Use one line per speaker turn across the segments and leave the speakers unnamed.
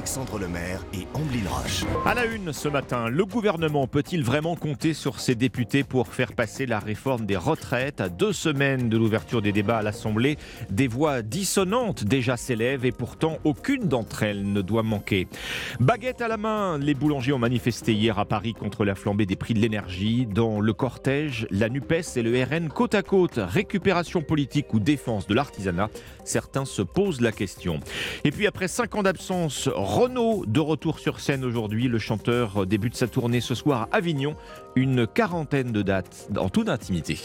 Alexandre Lemaire et Amblin Roche.
À la une ce matin, le gouvernement peut-il vraiment compter sur ses députés pour faire passer la réforme des retraites? À deux semaines de l'ouverture des débats à l'Assemblée, des voix dissonantes déjà s'élèvent et pourtant aucune d'entre elles ne doit manquer. Baguette à la main, les boulangers ont manifesté hier à Paris contre la flambée des prix de l'énergie. Dans le cortège, la NUPES et le RN côte à côte, récupération politique ou défense de l'artisanat, certains se posent la question. Et puis après cinq ans d'absence, Renault de retour sur scène aujourd'hui. Le chanteur débute sa tournée ce soir à Avignon. Une quarantaine de dates en toute intimité.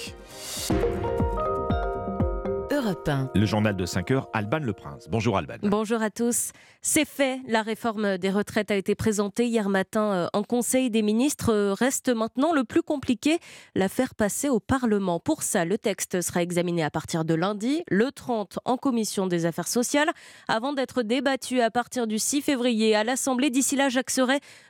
Le journal de 5 heures, Alban Le Prince. Bonjour Alban.
Bonjour à tous. C'est fait. La réforme des retraites a été présentée hier matin euh, en Conseil des ministres. Euh, reste maintenant le plus compliqué, la faire passer au Parlement. Pour ça, le texte sera examiné à partir de lundi, le 30 en Commission des affaires sociales, avant d'être débattu à partir du 6 février à l'Assemblée. D'ici là, Jacques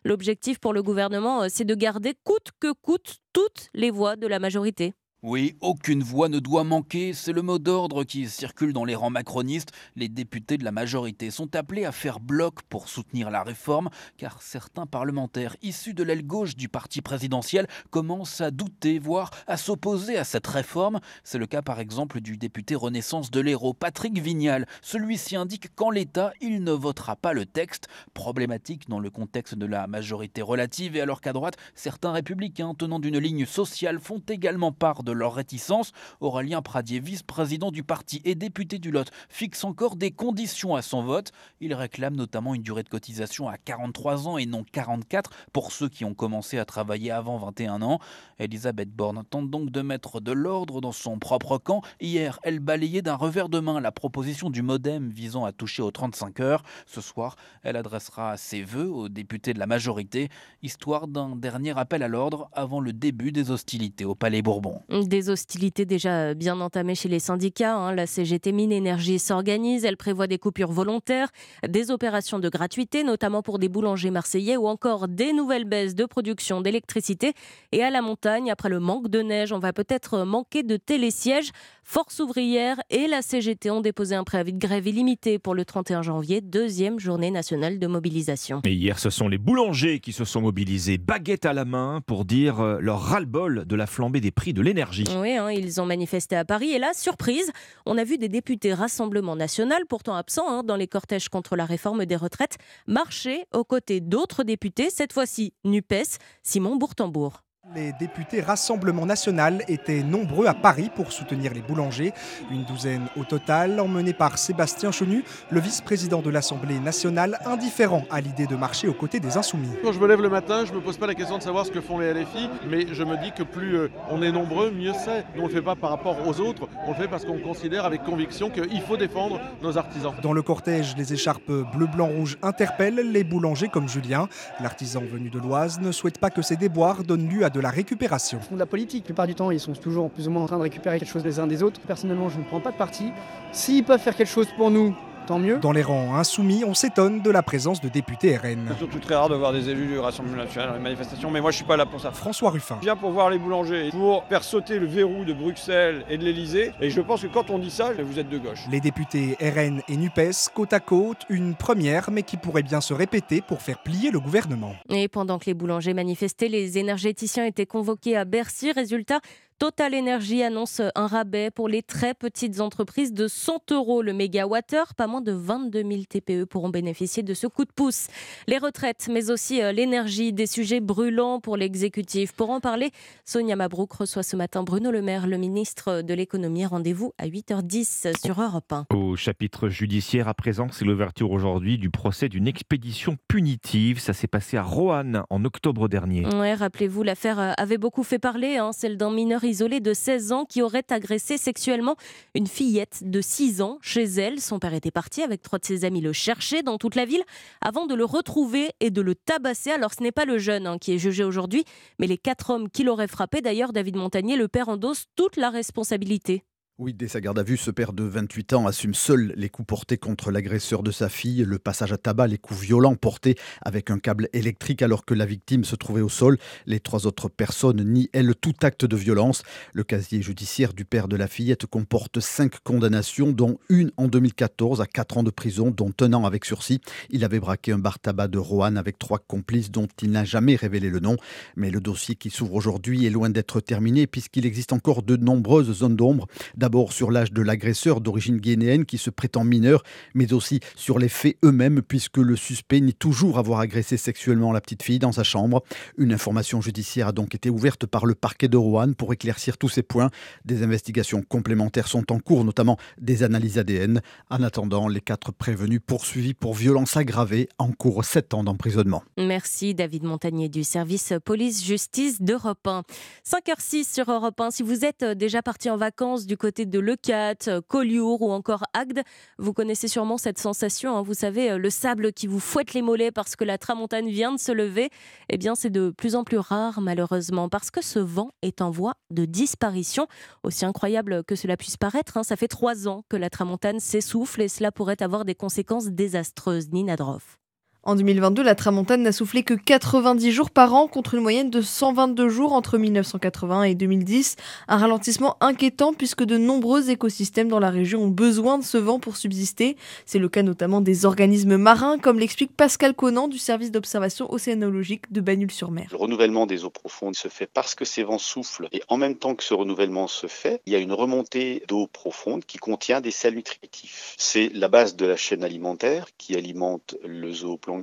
l'objectif pour le gouvernement, euh, c'est de garder coûte que coûte toutes les voix de la majorité.
Oui, aucune voix ne doit manquer, c'est le mot d'ordre qui circule dans les rangs macronistes. Les députés de la majorité sont appelés à faire bloc pour soutenir la réforme, car certains parlementaires issus de l'aile gauche du parti présidentiel commencent à douter, voire à s'opposer à cette réforme. C'est le cas par exemple du député Renaissance de l'Hérault, Patrick Vignal. Celui-ci indique qu'en l'état, il ne votera pas le texte, problématique dans le contexte de la majorité relative, et alors qu'à droite, certains républicains tenant d'une ligne sociale font également part de leur réticence, Aurélien Pradier, vice-président du parti et député du Lot, fixe encore des conditions à son vote. Il réclame notamment une durée de cotisation à 43 ans et non 44 pour ceux qui ont commencé à travailler avant 21 ans. Elisabeth Borne tente donc de mettre de l'ordre dans son propre camp. Hier, elle balayait d'un revers de main la proposition du modem visant à toucher aux 35 heures. Ce soir, elle adressera ses vœux aux députés de la majorité, histoire d'un dernier appel à l'ordre avant le début des hostilités au Palais Bourbon.
Des hostilités déjà bien entamées chez les syndicats. Hein. La CGT Mine Énergie s'organise. Elle prévoit des coupures volontaires, des opérations de gratuité, notamment pour des boulangers marseillais, ou encore des nouvelles baisses de production d'électricité. Et à la montagne, après le manque de neige, on va peut-être manquer de télésièges. Force ouvrière et la CGT ont déposé un préavis de grève illimité pour le 31 janvier, deuxième journée nationale de mobilisation.
Et hier, ce sont les boulangers qui se sont mobilisés, baguette à la main, pour dire euh, leur ras-le-bol de la flambée des prix de l'énergie.
Oui, hein, ils ont manifesté à Paris. Et là, surprise, on a vu des députés Rassemblement National, pourtant absents hein, dans les cortèges contre la réforme des retraites, marcher aux côtés d'autres députés, cette fois-ci NUPES, Simon Bourtambourg.
Les députés Rassemblement National étaient nombreux à Paris pour soutenir les boulangers. Une douzaine au total, emmenés par Sébastien Chenu, le vice-président de l'Assemblée nationale, indifférent à l'idée de marcher aux côtés des Insoumis.
Quand je me lève le matin, je ne me pose pas la question de savoir ce que font les LFI, mais je me dis que plus euh, on est nombreux, mieux c'est. Nous, on ne le fait pas par rapport aux autres, on le fait parce qu'on considère avec conviction qu'il faut défendre nos artisans.
Dans le cortège, les écharpes bleu-blanc-rouge interpellent les boulangers comme Julien. L'artisan venu de l'Oise ne souhaite pas que ces déboires donnent lieu à de la récupération.
Ils font de la politique, la plupart du temps ils sont toujours plus ou moins en train de récupérer quelque chose des uns des autres. Personnellement je ne prends pas de parti. S'ils peuvent faire quelque chose pour nous, tant mieux.
Dans les rangs insoumis, on s'étonne de la présence de députés RN.
C'est surtout très rare de voir des élus du Rassemblement national dans les manifestations, mais moi je suis pas là pour ça.
François Ruffin.
Je viens pour voir les boulangers, pour faire sauter le verrou de Bruxelles et de l'Elysée, et je pense que quand on dit ça, vous êtes de gauche.
Les députés RN et NUPES, côte à côte, une première, mais qui pourrait bien se répéter pour faire plier le gouvernement.
Et pendant que les boulangers manifestaient, les énergéticiens étaient convoqués à Bercy. Résultat, Total Energy annonce un rabais pour les très petites entreprises de 100 euros le mégawattheure. Pas moins de 22 000 TPE pourront bénéficier de ce coup de pouce. Les retraites, mais aussi euh, l'énergie, des sujets brûlants pour l'exécutif. Pour en parler, Sonia Mabrouk reçoit ce matin Bruno Le Maire, le ministre de l'économie. Rendez-vous à 8h10 sur Europe 1.
Au chapitre judiciaire, à présent, c'est l'ouverture aujourd'hui du procès d'une expédition punitive. Ça s'est passé à Roanne en octobre dernier.
Ouais, rappelez-vous, l'affaire euh, avait beaucoup fait parler, hein, celle d'un mineur isolé de 16 ans qui aurait agressé sexuellement une fillette de 6 ans chez elle. Son père était parti avec trois de ses amis le chercher dans toute la ville avant de le retrouver et de le tabasser. Alors ce n'est pas le jeune hein, qui est jugé aujourd'hui, mais les quatre hommes qui l'auraient frappé. D'ailleurs, David Montagnier, le père endosse toute la responsabilité.
Oui, dès sa garde à vue, ce père de 28 ans assume seul les coups portés contre l'agresseur de sa fille, le passage à tabac, les coups violents portés avec un câble électrique alors que la victime se trouvait au sol. Les trois autres personnes nient, elles, tout acte de violence. Le casier judiciaire du père de la fillette comporte cinq condamnations, dont une en 2014 à quatre ans de prison, dont un an avec sursis. Il avait braqué un bar tabac de Roanne avec trois complices dont il n'a jamais révélé le nom. Mais le dossier qui s'ouvre aujourd'hui est loin d'être terminé puisqu'il existe encore de nombreuses zones d'ombre. D'abord sur l'âge de l'agresseur d'origine guinéenne qui se prétend mineur, mais aussi sur les faits eux-mêmes, puisque le suspect nie toujours avoir agressé sexuellement la petite fille dans sa chambre. Une information judiciaire a donc été ouverte par le parquet de Rouen pour éclaircir tous ces points. Des investigations complémentaires sont en cours, notamment des analyses ADN. En attendant, les quatre prévenus poursuivis pour violence aggravée encourent 7 ans d'emprisonnement.
Merci David Montagnier du service police-justice d'Europe 1. 5h06 sur Europe 1. Si vous êtes déjà parti en vacances du côté de Lecate, Collioure ou encore Agde. Vous connaissez sûrement cette sensation, hein. vous savez, euh, le sable qui vous fouette les mollets parce que la tramontane vient de se lever. Eh bien, c'est de plus en plus rare, malheureusement, parce que ce vent est en voie de disparition. Aussi incroyable que cela puisse paraître, hein, ça fait trois ans que la tramontane s'essouffle et cela pourrait avoir des conséquences désastreuses. Nina Droff.
En 2022, la tramontane n'a soufflé que 90 jours par an contre une moyenne de 122 jours entre 1980 et 2010. Un ralentissement inquiétant puisque de nombreux écosystèmes dans la région ont besoin de ce vent pour subsister. C'est le cas notamment des organismes marins, comme l'explique Pascal Conan du service d'observation océanologique de Bagnoul-sur-Mer.
Le renouvellement des eaux profondes se fait parce que ces vents soufflent et en même temps que ce renouvellement se fait, il y a une remontée d'eau profonde qui contient des sels nutritifs. C'est la base de la chaîne alimentaire qui alimente le zooplancton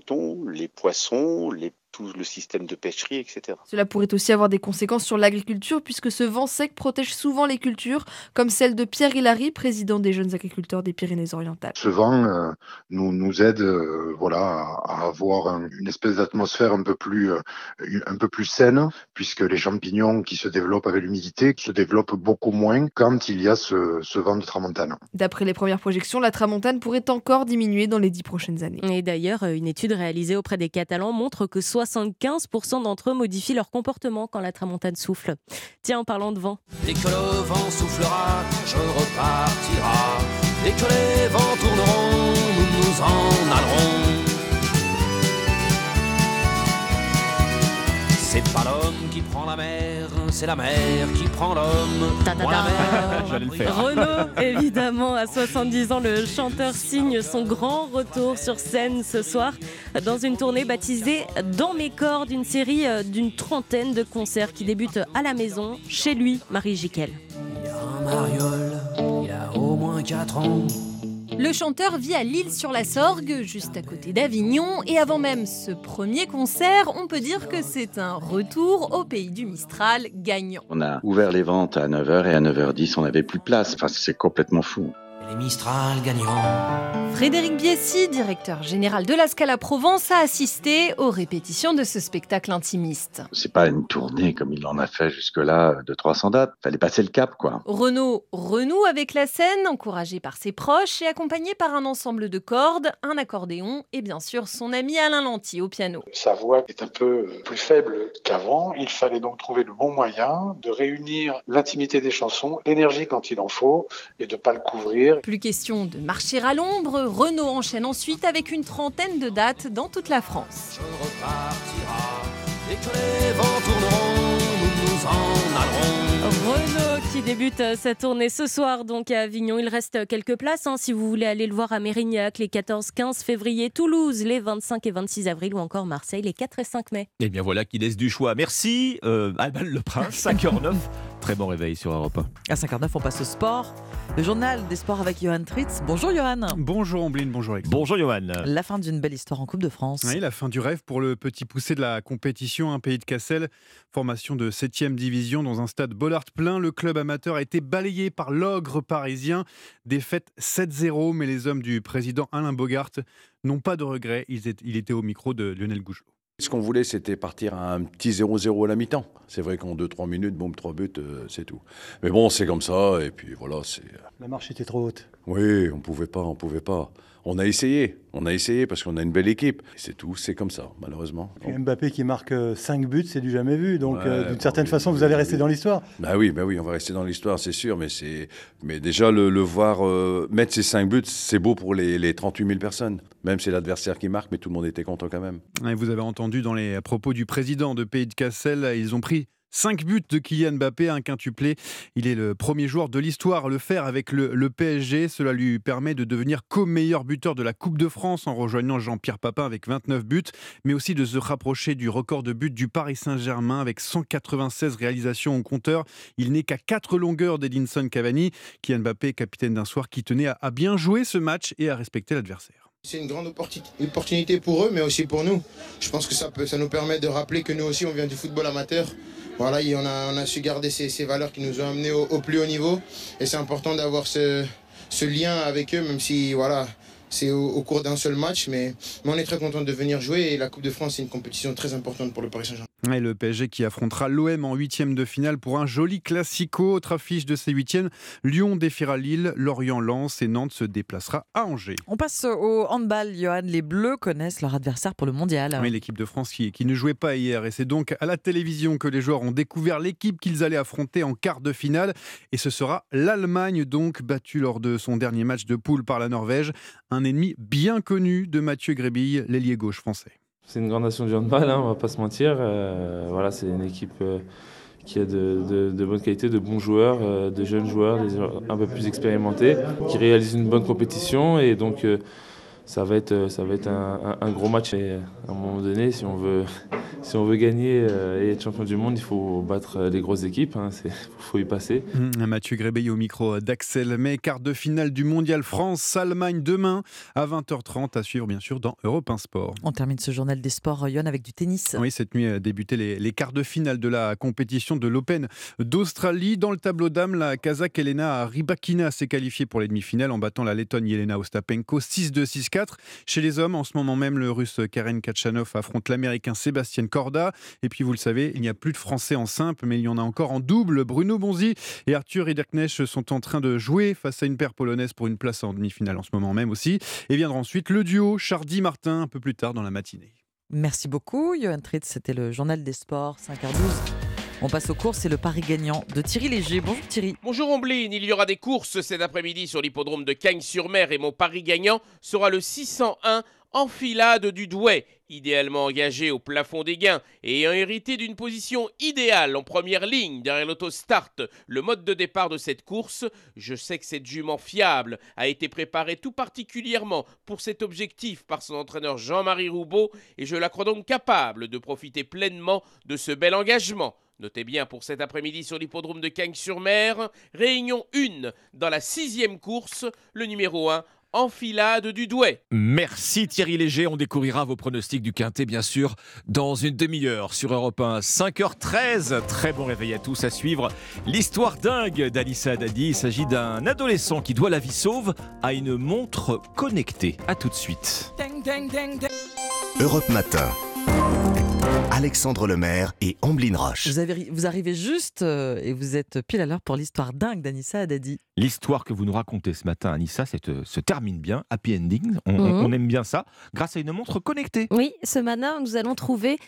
les poissons, les tout le système de pêcherie, etc.
Cela pourrait aussi avoir des conséquences sur l'agriculture puisque ce vent sec protège souvent les cultures, comme celle de Pierre Hilary, président des jeunes agriculteurs des Pyrénées-Orientales.
Ce vent euh, nous, nous aide euh, voilà, à, avoir une espèce d'atmosphère un, peu plus, euh, un peu plus saine puisque les champignons qui se développent avec l'humidité se développent beaucoup moins quand il y a ce, ce vent de tramontane.
D'après les premières projections, la tramontane pourrait encore diminuer dans les dix prochaines années.
Et d'ailleurs, une étude réalisée auprès des Catalans montre que soit 75% d'entre eux modifient leur comportement quand la tramontane souffle. Tiens, en parlant de vent.
Dès que le vent soufflera, je repartira. Dès que les vents tourneront, nous nous en allerons. C'est pas l'homme qui prend la mer, c'est la mer qui prend l'homme.
Renaud, évidemment, à 70 ans, le chanteur signe son grand retour sur scène ce soir dans une tournée baptisée Dans mes cordes, une série euh, d'une trentaine de concerts qui débutent à la maison, chez lui, Marie Jiquel.
Il y a un mariole, il y a au moins 4 ans.
Le chanteur vit à Lille-sur-la-Sorgue, juste à côté d'Avignon, et avant même ce premier concert, on peut dire que c'est un retour au pays du Mistral gagnant.
On a ouvert les ventes à 9h et à 9h10, on n'avait plus place. Enfin, c'est complètement fou
les Mistral gagnants.
Frédéric Biessi, directeur général de la Scala Provence, a assisté aux répétitions de ce spectacle intimiste.
C'est pas une tournée comme il en a fait jusque-là de 300 dates. Fallait passer le cap, quoi.
Renaud renoue avec la scène, encouragé par ses proches et accompagné par un ensemble de cordes, un accordéon et bien sûr son ami Alain Lanty au piano.
Sa voix est un peu plus faible qu'avant. Il fallait donc trouver le bon moyen de réunir l'intimité des chansons, l'énergie quand il en faut et de pas le couvrir
plus question de marcher à l'ombre, Renault enchaîne ensuite avec une trentaine de dates dans toute la France.
Renault qui débute sa tournée ce soir donc à Avignon. Il reste quelques places hein, si vous voulez aller le voir à Mérignac les 14-15 février, Toulouse les 25 et 26 avril ou encore Marseille les 4 et 5 mai.
Et eh bien voilà qui laisse du choix. Merci euh, Alban Le Prince, 5h09. Très bon réveil sur Europe
1. À 5h09, on passe au sport. Le journal des sports avec Johan Tritz. Bonjour Johan.
Bonjour Ambline, bonjour Alexandre.
Bonjour Johan.
La fin d'une belle histoire en Coupe de France.
Oui, la fin du rêve pour le petit poussé de la compétition, un pays de Cassel. Formation de 7 division dans un stade Bollard plein. Le club amateur a été balayé par l'ogre parisien. Défaite 7-0, mais les hommes du président Alain Bogart n'ont pas de regrets. Il était au micro de Lionel Gougelot.
Ce qu'on voulait, c'était partir à un petit 0-0 à la mi-temps. C'est vrai qu'en 2-3 minutes, boum, 3 buts, euh, c'est tout. Mais bon, c'est comme ça, et puis voilà, c'est... Euh,
la marche était trop haute.
Oui, on pouvait pas, on pouvait pas. On a essayé, on a essayé parce qu'on a une belle équipe. C'est tout, c'est comme ça, malheureusement.
Et Mbappé qui marque 5 buts, c'est du jamais vu. Donc, euh, d'une certaine façon, vous allez rester dans l'histoire.
Bah oui, bah oui, on va rester dans l'histoire, c'est sûr. Mais, c'est... mais déjà, le, le voir euh, mettre ses 5 buts, c'est beau pour les, les 38 000 personnes. Même si c'est l'adversaire qui marque, mais tout le monde était content quand même.
Et vous avez entendu dans les propos du président de Pays de Cassel, ils ont pris 5 buts de Kylian Mbappé, un quintuplé. Il est le premier joueur de l'histoire à le faire avec le, PSG. Cela lui permet de devenir co-meilleur buteur de la Coupe de France en rejoignant Jean-Pierre Papin avec 29 buts, mais aussi de se rapprocher du record de buts du Paris Saint-Germain avec 196 réalisations au compteur. Il n'est qu'à 4 longueurs d'Edinson Cavani. Kylian Mbappé, capitaine d'un soir qui tenait à bien jouer ce match et à respecter l'adversaire.
C'est une grande opportunité pour eux, mais aussi pour nous. Je pense que ça, nous permet de rappeler que nous aussi, on vient du football amateur. Voilà, on a, on a su garder ces, valeurs qui nous ont amenés au, plus haut niveau. Et c'est important d'avoir ce, lien avec eux, même si voilà, c'est au, cours d'un seul match. Mais, mais, on est très content de venir jouer. Et la Coupe de France, c'est une compétition très importante pour le Paris Saint-Germain.
Et le PSG qui affrontera l'OM en huitième de finale pour un joli classico. Autre affiche de ces huitièmes, Lyon défiera Lille, Lorient lance et Nantes se déplacera à Angers.
On passe au handball, Johan. Les Bleus connaissent leur adversaire pour le mondial.
Oui, l'équipe de France qui, qui, ne jouait pas hier. Et c'est donc à la télévision que les joueurs ont découvert l'équipe qu'ils allaient affronter en quart de finale. Et ce sera l'Allemagne, donc battue lors de son dernier match de poule par la Norvège. Un ennemi bien connu de Mathieu Grébille, l'ailier gauche français.
C'est une grande nation du handball, hein, on va pas se mentir. Euh, voilà, c'est une équipe euh, qui a de, de, de, bonne qualité, de bons joueurs, euh, de jeunes joueurs, des joueurs un peu plus expérimentés, qui réalisent une bonne compétition et donc ça va être, ça va être un, un, un, gros match. Et à un moment donné, si on veut, si on veut gagner et être champion du monde, il faut battre les grosses équipes. Il hein, faut y passer.
Mmh, Mathieu Grébey au micro d'Axel May, quart de finale du mondial France-Allemagne demain à 20h30 à suivre bien sûr dans Europe 1 Sport.
On termine ce journal des sports, Yon, avec du tennis.
Oui, cette nuit a débuté les, les quarts de finale de la compétition de l'Open d'Australie. Dans le tableau d'âme, la Kazakh Elena Rybakina s'est qualifiée pour les demi-finales en battant la Lettonne Yelena Ostapenko 6-2, 6-4. Chez les hommes, en ce moment même, le russe Karen Kachanov affronte l'américain Sébastien Corda. Et puis, vous le savez, il n'y a plus de Français en simple, mais il y en a encore en double. Bruno Bonzi et Arthur Ederknecht sont en train de jouer face à une paire polonaise pour une place en demi-finale en ce moment même aussi. Et viendra ensuite le duo Chardy-Martin un peu plus tard dans la matinée.
Merci beaucoup, Johan Tritz. C'était le journal des sports, 5h12. On passe aux courses, c'est le pari gagnant de Thierry Léger. Bonjour Thierry.
Bonjour Ombline, il y aura des courses cet après-midi sur l'hippodrome de Cagnes-sur-Mer et mon pari gagnant sera le 601 enfilade du Douai, idéalement engagé au plafond des gains et ayant hérité d'une position idéale en première ligne derrière l'autostart, le mode de départ de cette course, je sais que cette jument fiable a été préparée tout particulièrement pour cet objectif par son entraîneur Jean-Marie Roubaud et je la crois donc capable de profiter pleinement de ce bel engagement. Notez bien pour cet après-midi sur l'hippodrome de Cagnes-sur-Mer, réunion 1 dans la sixième course, le numéro 1 enfilade du Douai.
Merci Thierry Léger, on découvrira vos pronostics du Quintet bien sûr dans une demi-heure sur Europe 1, 5h13. Très bon réveil à tous à suivre. L'histoire dingue d'Alissa Dadi, il s'agit d'un adolescent qui doit la vie sauve à une montre connectée. A tout de suite.
Europe Matin. Alexandre Lemaire et Amblin Roche.
Vous, avez, vous, arrivez juste euh, et vous êtes pile à l'heure pour l'histoire dingue d'Anissa Haddadi.
L'histoire que vous nous racontez ce matin, Anissa, euh, se termine bien, happy ending. On,
Mhm.
on, on aime bien ça, grâce à une montre connectée.
Oui, ce matin, nous allons trouver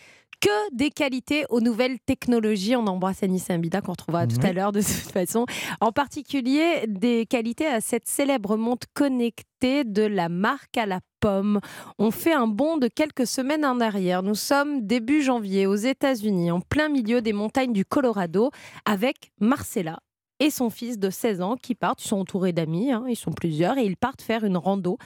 que des qualités aux nouvelles technologies. On embrasse Anissa Mbida qu'on retrouvera tout à l'heure de toute façon. En particulier, des qualités à cette célèbre montre connectée de la marque à la pomme. On fait un bond de quelques semaines en arrière. Nous sommes début janvier aux États-Unis, en plein milieu des montagnes du Colorado, avec Marcella et son fils de 16 ans qui partent. Ils sont entourés d'amis, hein, ils sont plusieurs, et ils partent faire une rando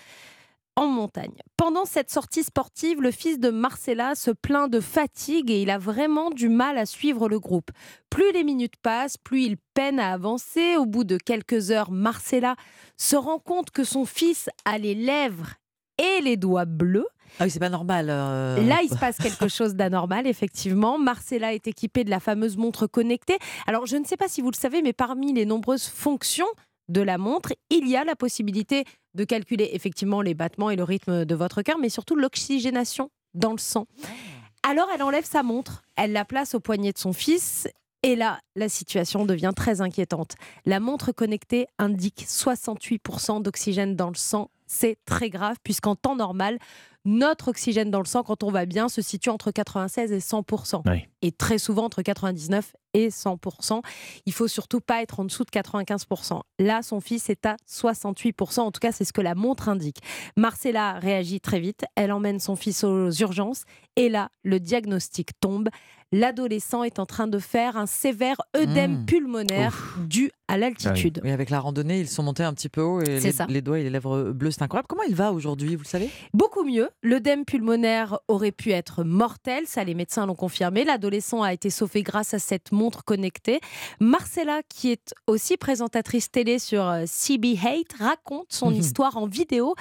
en montagne. Pendant cette sortie sportive, le fils de Marcella se plaint de fatigue et il a vraiment du mal à suivre le groupe. Plus les minutes passent, plus il peine à avancer. Au bout de quelques heures, Marcella se rend compte que son fils a les lèvres et les doigts bleus.
Ah oui, c'est pas normal. euh.
Là, il se passe quelque chose d'anormal, effectivement. Marcella est équipée de la fameuse montre connectée. Alors, je ne sais pas si vous le savez, mais parmi les nombreuses fonctions de la montre, il y a la possibilité de calculer effectivement les battements et le rythme de votre cœur, mais surtout l'oxygénation dans le sang. Alors, elle enlève sa montre, elle la place au poignet de son fils Et là, la situation devient très inquiétante. La montre connectée indique 68% d'oxygène dans le sang. C'est très grave puisqu'en temps normal, notre oxygène dans le sang, quand on va bien, se situe entre 96 et 100%. Et très souvent entre 99 et 100%. Il faut surtout pas être en dessous de 95%. Là, son fils est à 68%. En tout cas, c'est ce que la montre indique. Marcella réagit très vite. Elle emmène son fils aux urgences. Et là, le diagnostic tombe l'adolescent est en train de faire un sévère œdème
Mmh.
pulmonaire dû à l'altitude.
Oui, avec la randonnée, ils sont montés un petit peu haut et les,
ça.
les doigts et les lèvres bleues, c'est incroyable. Comment il va aujourd'hui, vous le savez?
Beaucoup mieux. L'œdème pulmonaire aurait pu être mortel, ça les médecins l'ont confirmé. L'adolescent a été sauvé grâce à cette montre connectée. Marcella, qui est aussi présentatrice télé sur euh, CB Hate, raconte son histoire en vidéo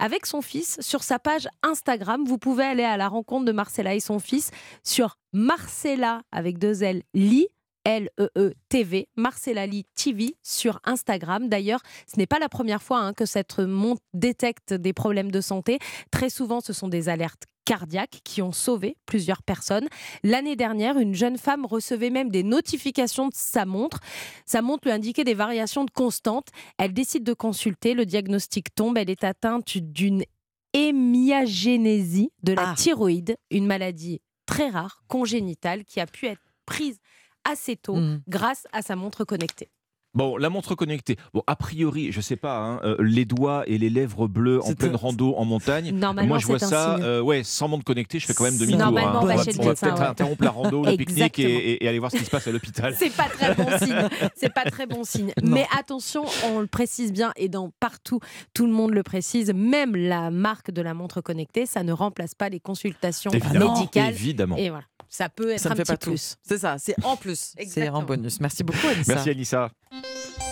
avec son fils sur sa page Instagram. Vous pouvez aller à la rencontre de Marcella et son fils sur Marcella avec deux L Lee. L-E-E-TV, Marcella Lee TV sur Instagram. D'ailleurs, ce n'est pas la première fois hein, que cette montre détecte des problèmes de santé. Très souvent, ce sont des alertes cardiaques qui ont sauvé plusieurs personnes. L'année dernière, une jeune femme recevait même des notifications de sa montre. Sa montre lui indiquait des variations de constante. Elle décide de consulter. Le diagnostic tombe. Elle est atteinte d'une hémiagénésie de la thyroïde, une maladie très rare, congénitale, qui a pu être prise assez tôt grâce à sa montre connectée.
Bon, la montre connectée. Bon, a priori, je sais pas, hein, euh, les doigts et les lèvres bleues en pleine rando en montagne.
Normalement,
Moi, je vois ça. euh, ouais, sans montre connectée, je fais quand même demi-tour.
Normalement,
hein.
on va
on va peut-être
ouais.
interrompre la rando, le pique-nique et, et- et aller voir ce qui se passe à l'hôpital.
C'est pas très bon signe. C'est pas très bon signe. Mais attention, on le précise bien et dans partout, tout le monde le précise. Même la marque de la montre connectée, ça ne remplace pas les consultations
Évidemment.
médicales.
Évidemment.
Et voilà, ça peut être
Ça
un
ne fait
petit
pas tout.
plus.
C'est ça, c'est en plus. c'est en bonus. Merci beaucoup, Anissa.
Merci Anissa. Thank you.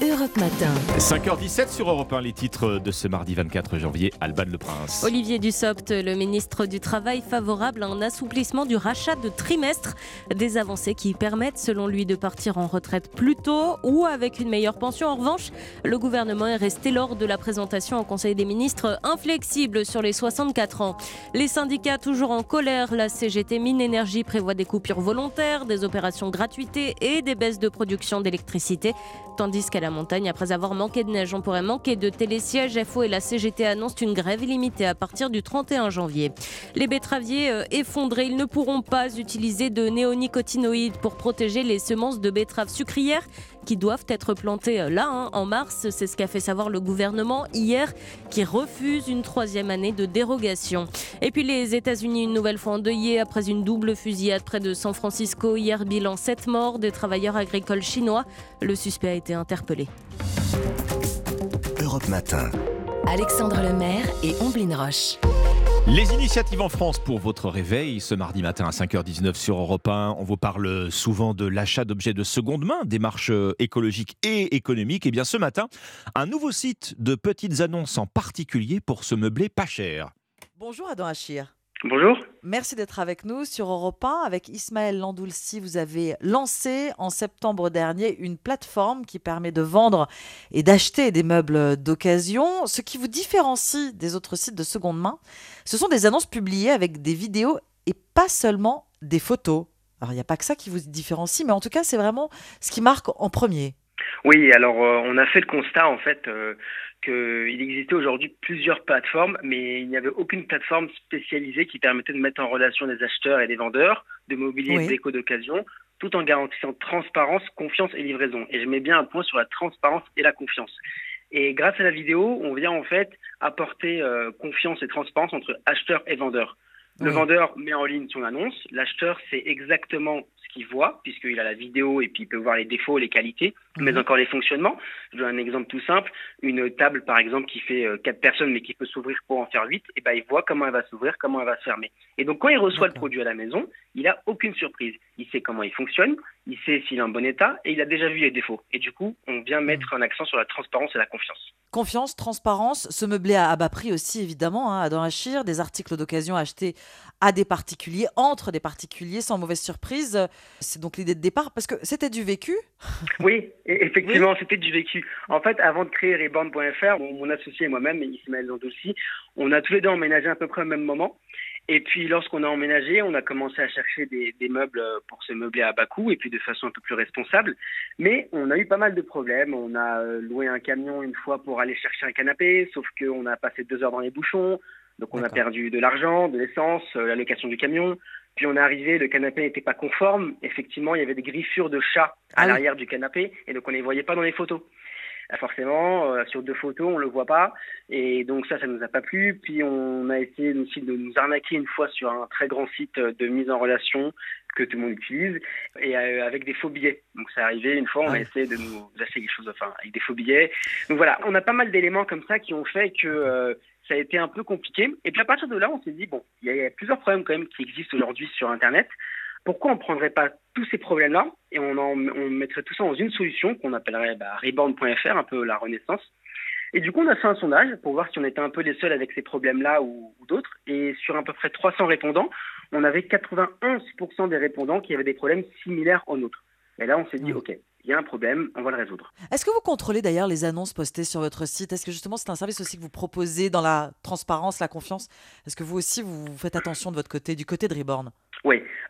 Europe Matin.
5h17 sur Europe 1, les titres de ce mardi 24 janvier, Alban Le Prince.
Olivier Dussopt, le ministre du Travail, favorable à un assouplissement du rachat de trimestres. Des avancées qui permettent, selon lui, de partir en retraite plus tôt ou avec une meilleure pension. En revanche, le gouvernement est resté lors de la présentation au Conseil des ministres inflexible sur les 64 ans. Les syndicats toujours en colère. La CGT Mine Énergie prévoit des coupures volontaires, des opérations gratuités et des baisses de production d'électricité. Tandis qu'à la montagne, après avoir manqué de neige, on pourrait manquer de télésièges. FO et la CGT annoncent une grève illimitée à partir du 31 janvier. Les betteraviers euh, effondrés, ils ne pourront pas utiliser de néonicotinoïdes pour protéger les semences de betteraves sucrières qui doivent être plantées euh, là, hein, en mars. C'est ce qu'a fait savoir le gouvernement hier, qui refuse une troisième année de dérogation. Et puis les États-Unis, une nouvelle fois endeuillés après une double fusillade près de San Francisco. Hier, bilan 7 morts des travailleurs agricoles chinois. Le suspect a été interpellé.
Europe Matin.
Alexandre Lemaire et Omblin Roche.
Les initiatives en France pour votre réveil, ce mardi matin à 5h19 sur Europe 1, on vous parle souvent de l'achat d'objets de seconde main, démarche écologique et économique. Et bien ce matin, un nouveau site de petites annonces en particulier pour se meubler pas cher.
Bonjour Adam Achir.
Bonjour.
Merci d'être avec nous sur Europe 1. Avec Ismaël Landoulsi, vous avez lancé en septembre dernier une plateforme qui permet de vendre et d'acheter des meubles d'occasion. Ce qui vous différencie des autres sites de seconde main, ce sont des annonces publiées avec des vidéos et pas seulement des photos. Alors il n'y a pas que ça qui vous différencie, mais en tout cas c'est vraiment ce qui marque en premier.
Oui, alors euh, on a fait le constat en fait euh, qu'il existait aujourd'hui plusieurs plateformes, mais il n'y avait aucune plateforme spécialisée qui permettait de mettre en relation des acheteurs et des vendeurs de mobilier
Oui.
et déco d'occasion, tout en garantissant transparence, confiance et livraison. Et je mets bien un point sur la transparence et la confiance. Et grâce à la vidéo, on vient en fait apporter euh, confiance et transparence entre acheteurs et vendeurs. Le
Oui.
vendeur met en ligne son annonce, l'acheteur sait exactement qu'il voit, puisqu'il a la vidéo et puis il peut voir les défauts, les qualités, mais encore les fonctionnements. Je donne un exemple tout simple. Une table, par exemple, qui fait euh, quatre personnes, mais qui peut s'ouvrir pour en faire huit, et ben, il voit comment elle va s'ouvrir, comment elle va se fermer. Et donc, quand il reçoit le produit à la maison, il n'a aucune surprise. Il sait comment il fonctionne, il sait s'il est en bon état, et il a déjà vu les défauts. Et du coup, on vient mettre un accent sur la transparence et la confiance.
Confiance, transparence, se meubler à, à bas prix aussi, évidemment, hein, Adam Achir, des articles d'occasion achetés à des particuliers, entre des particuliers, sans mauvaise surprise. C'est donc l'idée de départ, parce que c'était du vécu.
Oui, et effectivement, c'était du vécu. En fait, avant de créer Reborn.fr, mon, mon associé et moi-même, Ismaël Landossi, on a tous les deux emménagé à peu près au même moment. Et puis lorsqu'on a emménagé, on a commencé à chercher des, des, meubles pour se meubler à bas coût et puis de façon un peu plus responsable. Mais on a eu pas mal de problèmes. On a loué un camion une fois pour aller chercher un canapé, sauf qu'on a passé deux heures dans les bouchons. Donc on a perdu de l'argent, de l'essence, la location du camion. Puis on est arrivé, le canapé n'était pas conforme. Effectivement, il y avait des griffures de chat à l'arrière du canapé et donc on ne les voyait pas dans les photos. Forcément, euh, sur deux photos, on le voit pas. Et donc ça, ça nous a pas plu. Puis on a essayé aussi de nous arnaquer une fois sur un très grand site de mise en relation que tout le monde utilise et euh, avec des faux billets. Donc ça arrivé une fois, on a essayé de nous acheter quelque chose, enfin avec des faux billets. Donc voilà, on a pas mal d'éléments comme ça qui ont fait que euh, ça a été un peu compliqué. Et puis à partir de là, on s'est dit bon, il y, a plusieurs problèmes quand même qui existent aujourd'hui sur Internet pourquoi on ne prendrait pas tous ces problèmes-là et on, en, on mettrait tout ça dans une solution qu'on appellerait bah, Reborn.fr, un peu la renaissance. Et du coup, on a fait un sondage pour voir si on était un peu les seuls avec ces problèmes-là ou, d'autres. Et sur à peu près 300 répondants, on avait 91% des répondants qui avaient des problèmes similaires aux nôtres. Et là, on s'est dit, OK, il y a un problème, on va le résoudre.
Est-ce que vous contrôlez d'ailleurs les annonces postées sur votre site? Est-ce que justement c'est un service aussi que vous proposez dans la transparence, la confiance? Est-ce que vous aussi vous faites attention de votre côté, du côté de Reborn?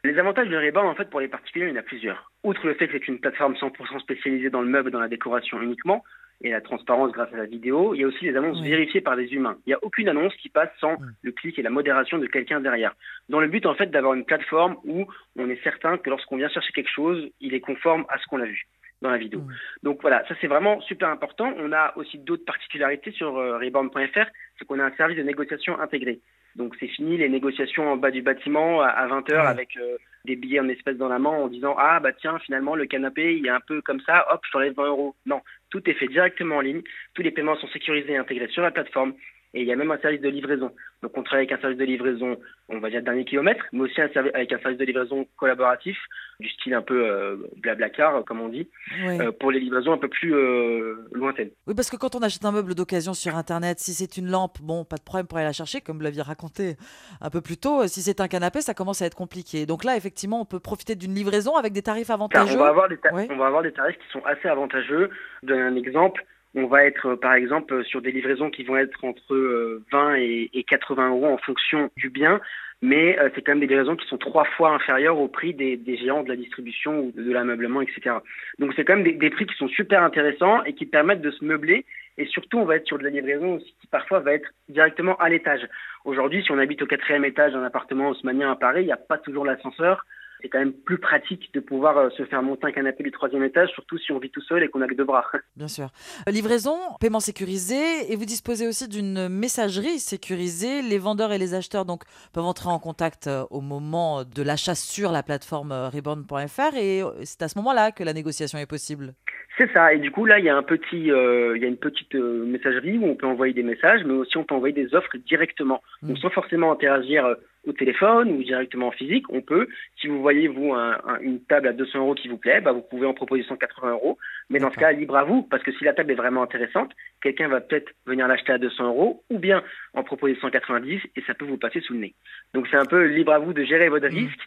Les avantages de Reborn en fait pour les particuliers, il y en a plusieurs. Outre le fait que c'est une plateforme 100% spécialisée dans le meuble et dans la décoration uniquement, et la transparence grâce à la vidéo, il y a aussi les annonces vérifiées par des humains. Il n'y a aucune annonce qui passe sans le clic et la modération de quelqu'un derrière. Dans le but en fait d'avoir une plateforme où on est certain que lorsqu'on vient chercher quelque chose, il est conforme à ce qu'on a vu dans la vidéo. Donc voilà, ça c'est vraiment super important. On a aussi d'autres particularités sur euh, Reborn.fr, c'est qu'on a un service de négociation intégré. Donc c'est fini les négociations en bas du bâtiment à 20h avec euh, des billets en espèces dans la main en disant ah bah tiens finalement le canapé il est un peu comme ça, hop je t'enlève 20 euros. Non, tout est fait directement en ligne, tous les paiements sont sécurisés et intégrés sur la plateforme et il y a même un service de livraison. Donc on travaille avec un service de livraison, on va dire dernier kilomètre, mais aussi un avec un service de livraison collaboratif, du style un peu euh, blablacar, comme on dit, euh, pour les livraisons un peu plus euh, lointaines.
Oui, parce que quand on achète un meuble d'occasion sur Internet, si c'est une lampe, bon, pas de problème pour aller la chercher, comme vous l'aviez raconté un peu plus tôt. Si c'est un canapé, ça commence à être compliqué. Donc là, effectivement, on peut profiter d'une livraison avec des tarifs avantageux.
on, va avoir des on va avoir des tarifs qui sont assez avantageux. Je donne un exemple. On va être, par exemple, sur des livraisons qui vont être entre 20 et, et 80 euros en fonction du bien mais euh, c'est quand même des livraisons qui sont trois fois inférieures au prix des, géants de la distribution ou de, l'ameublement, etc. Donc c'est quand même des, des, prix qui sont super intéressants et qui permettent de se meubler. Et surtout, on va être sur de la livraison aussi qui parfois va être directement à l'étage. Aujourd'hui, si on habite au quatrième étage d'un appartement haussmanien à Paris, il n'y a pas toujours l'ascenseur c'est quand même plus pratique de pouvoir euh, se faire monter un canapé du troisième étage, surtout si on vit tout seul et qu'on a que deux bras.
Bien sûr. Euh, livraison, paiement sécurisé, et vous disposez aussi d'une messagerie sécurisée. Les vendeurs et les acheteurs donc peuvent entrer en contact euh, au moment de l'achat sur la plateforme reborn.fr, et c'est à ce moment-là que la négociation est possible.
C'est ça. Et du coup, là, il y a un petit, il y a une petite messagerie où on peut envoyer des messages, mais aussi on peut envoyer des offres directement. Donc, mmh. sans forcément interagir au téléphone ou directement en physique, on peut, si vous voyez, vous, une table à 200 euros qui vous plaît, bah, vous pouvez en proposer 180 euros. Mais dans ce cas, libre à vous, parce que si la table est vraiment intéressante, quelqu'un va peut-être venir l'acheter à 200 euros ou bien en proposer 190 et ça peut vous passer sous le nez. Donc c'est un peu libre à vous de gérer votre mmh. risque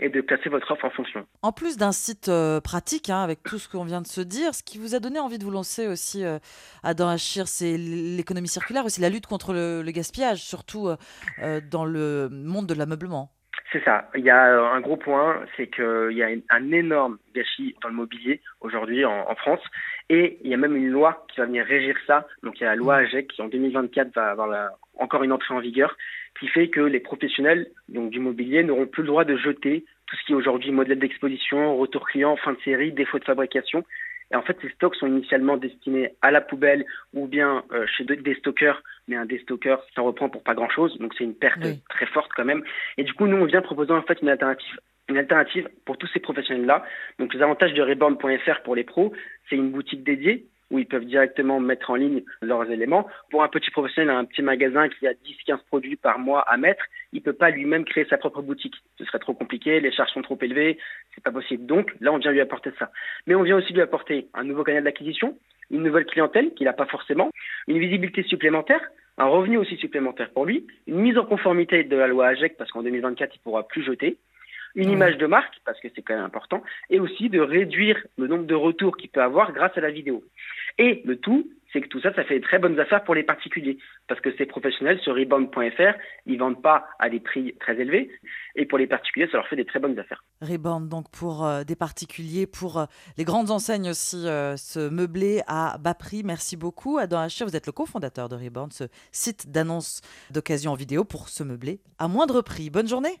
et de placer votre offre en fonction.
En plus d'un site euh, pratique, hein, avec tout ce qu'on vient de se dire, ce qui vous a donné envie de vous lancer aussi euh, Adam Achir, c'est l'économie circulaire, aussi la lutte contre le, gaspillage, surtout euh, dans le monde de l'ameublement.
C'est ça. Il y a un gros point, c'est qu'il y a un énorme gâchis dans le mobilier aujourd'hui en, France. Et il y a même une loi qui va venir régir ça. Donc il y a la loi mmh. AGEC qui en 2024 va avoir encore une entrée en vigueur qui fait que les professionnels donc, du mobilier n'auront plus le droit de jeter tout ce qui est aujourd'hui modèle d'exposition, retour client, fin de série, défaut de fabrication. Et en fait, ces stocks sont initialement destinés à la poubelle ou bien euh, chez des stockeurs, mais un déstockeur, ça reprend pour pas grand-chose, donc c'est une perte très forte quand même. Et du coup, nous, on vient proposer en fait une alternative une alternative pour tous ces professionnels-là. Donc les avantages de Reborn.fr pour les pros, c'est une boutique dédiée où ils peuvent directement mettre en ligne leurs éléments. Pour un petit professionnel, un petit magasin qui a 10-15 produits par mois à mettre, il peut pas lui-même créer sa propre boutique. Ce serait trop compliqué, les charges sont trop élevées, c'est pas possible. Donc là, on vient lui apporter ça. Mais on vient aussi lui apporter un nouveau canal d'acquisition, une nouvelle clientèle qu'il n'a pas forcément, une visibilité supplémentaire, un revenu aussi supplémentaire pour lui, une mise en conformité de la loi AGEC parce qu'en 2024, il pourra plus jeter, une image de marque, parce que c'est quand même important, et aussi de réduire le nombre de retours qu'il peut avoir grâce à la vidéo. Et le tout c'est que tout ça, ça fait de très bonnes affaires pour les particuliers. Parce que ces professionnels sur rebound.fr, ils vendent pas à des prix très élevés. Et pour les particuliers, ça leur fait des très bonnes affaires.
Rebound, donc pour euh, des particuliers, pour euh, les grandes enseignes aussi, euh, se meubler à bas prix. Merci beaucoup. Adam Hachir, vous êtes le cofondateur de Rebound, ce site d'annonce d'occasion en vidéo pour se meubler à moindre prix. Bonne journée.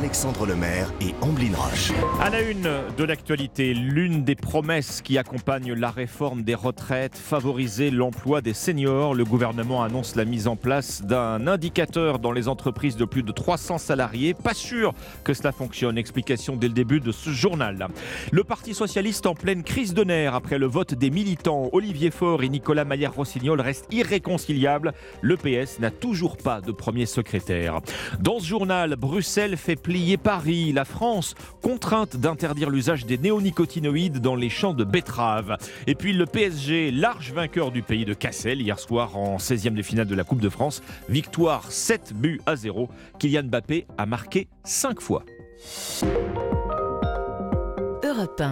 Alexandre Lemaire et Amblin Roche.
À la une de l'actualité, l'une des promesses qui accompagne la réforme des retraites, favoriser l'emploi des seniors. Le gouvernement annonce la mise en place d'un indicateur dans les entreprises de plus de 300 salariés. Pas sûr que cela fonctionne. Explication dès le début de ce journal. Le Parti socialiste en pleine crise de nerfs après le vote des militants. Olivier Faure et Nicolas Maillard-Rossignol restent irréconciliables. Le PS n'a toujours pas de premier secrétaire. Dans ce journal, Bruxelles fait plier Paris, la France contrainte d'interdire l'usage des néonicotinoïdes dans les champs de betteraves. Et puis le PSG, large vainqueur du pays de Cassel hier soir en 16e de finale de la Coupe de France. Victoire 7 buts à 0. Kylian Mbappé a marqué 5 fois.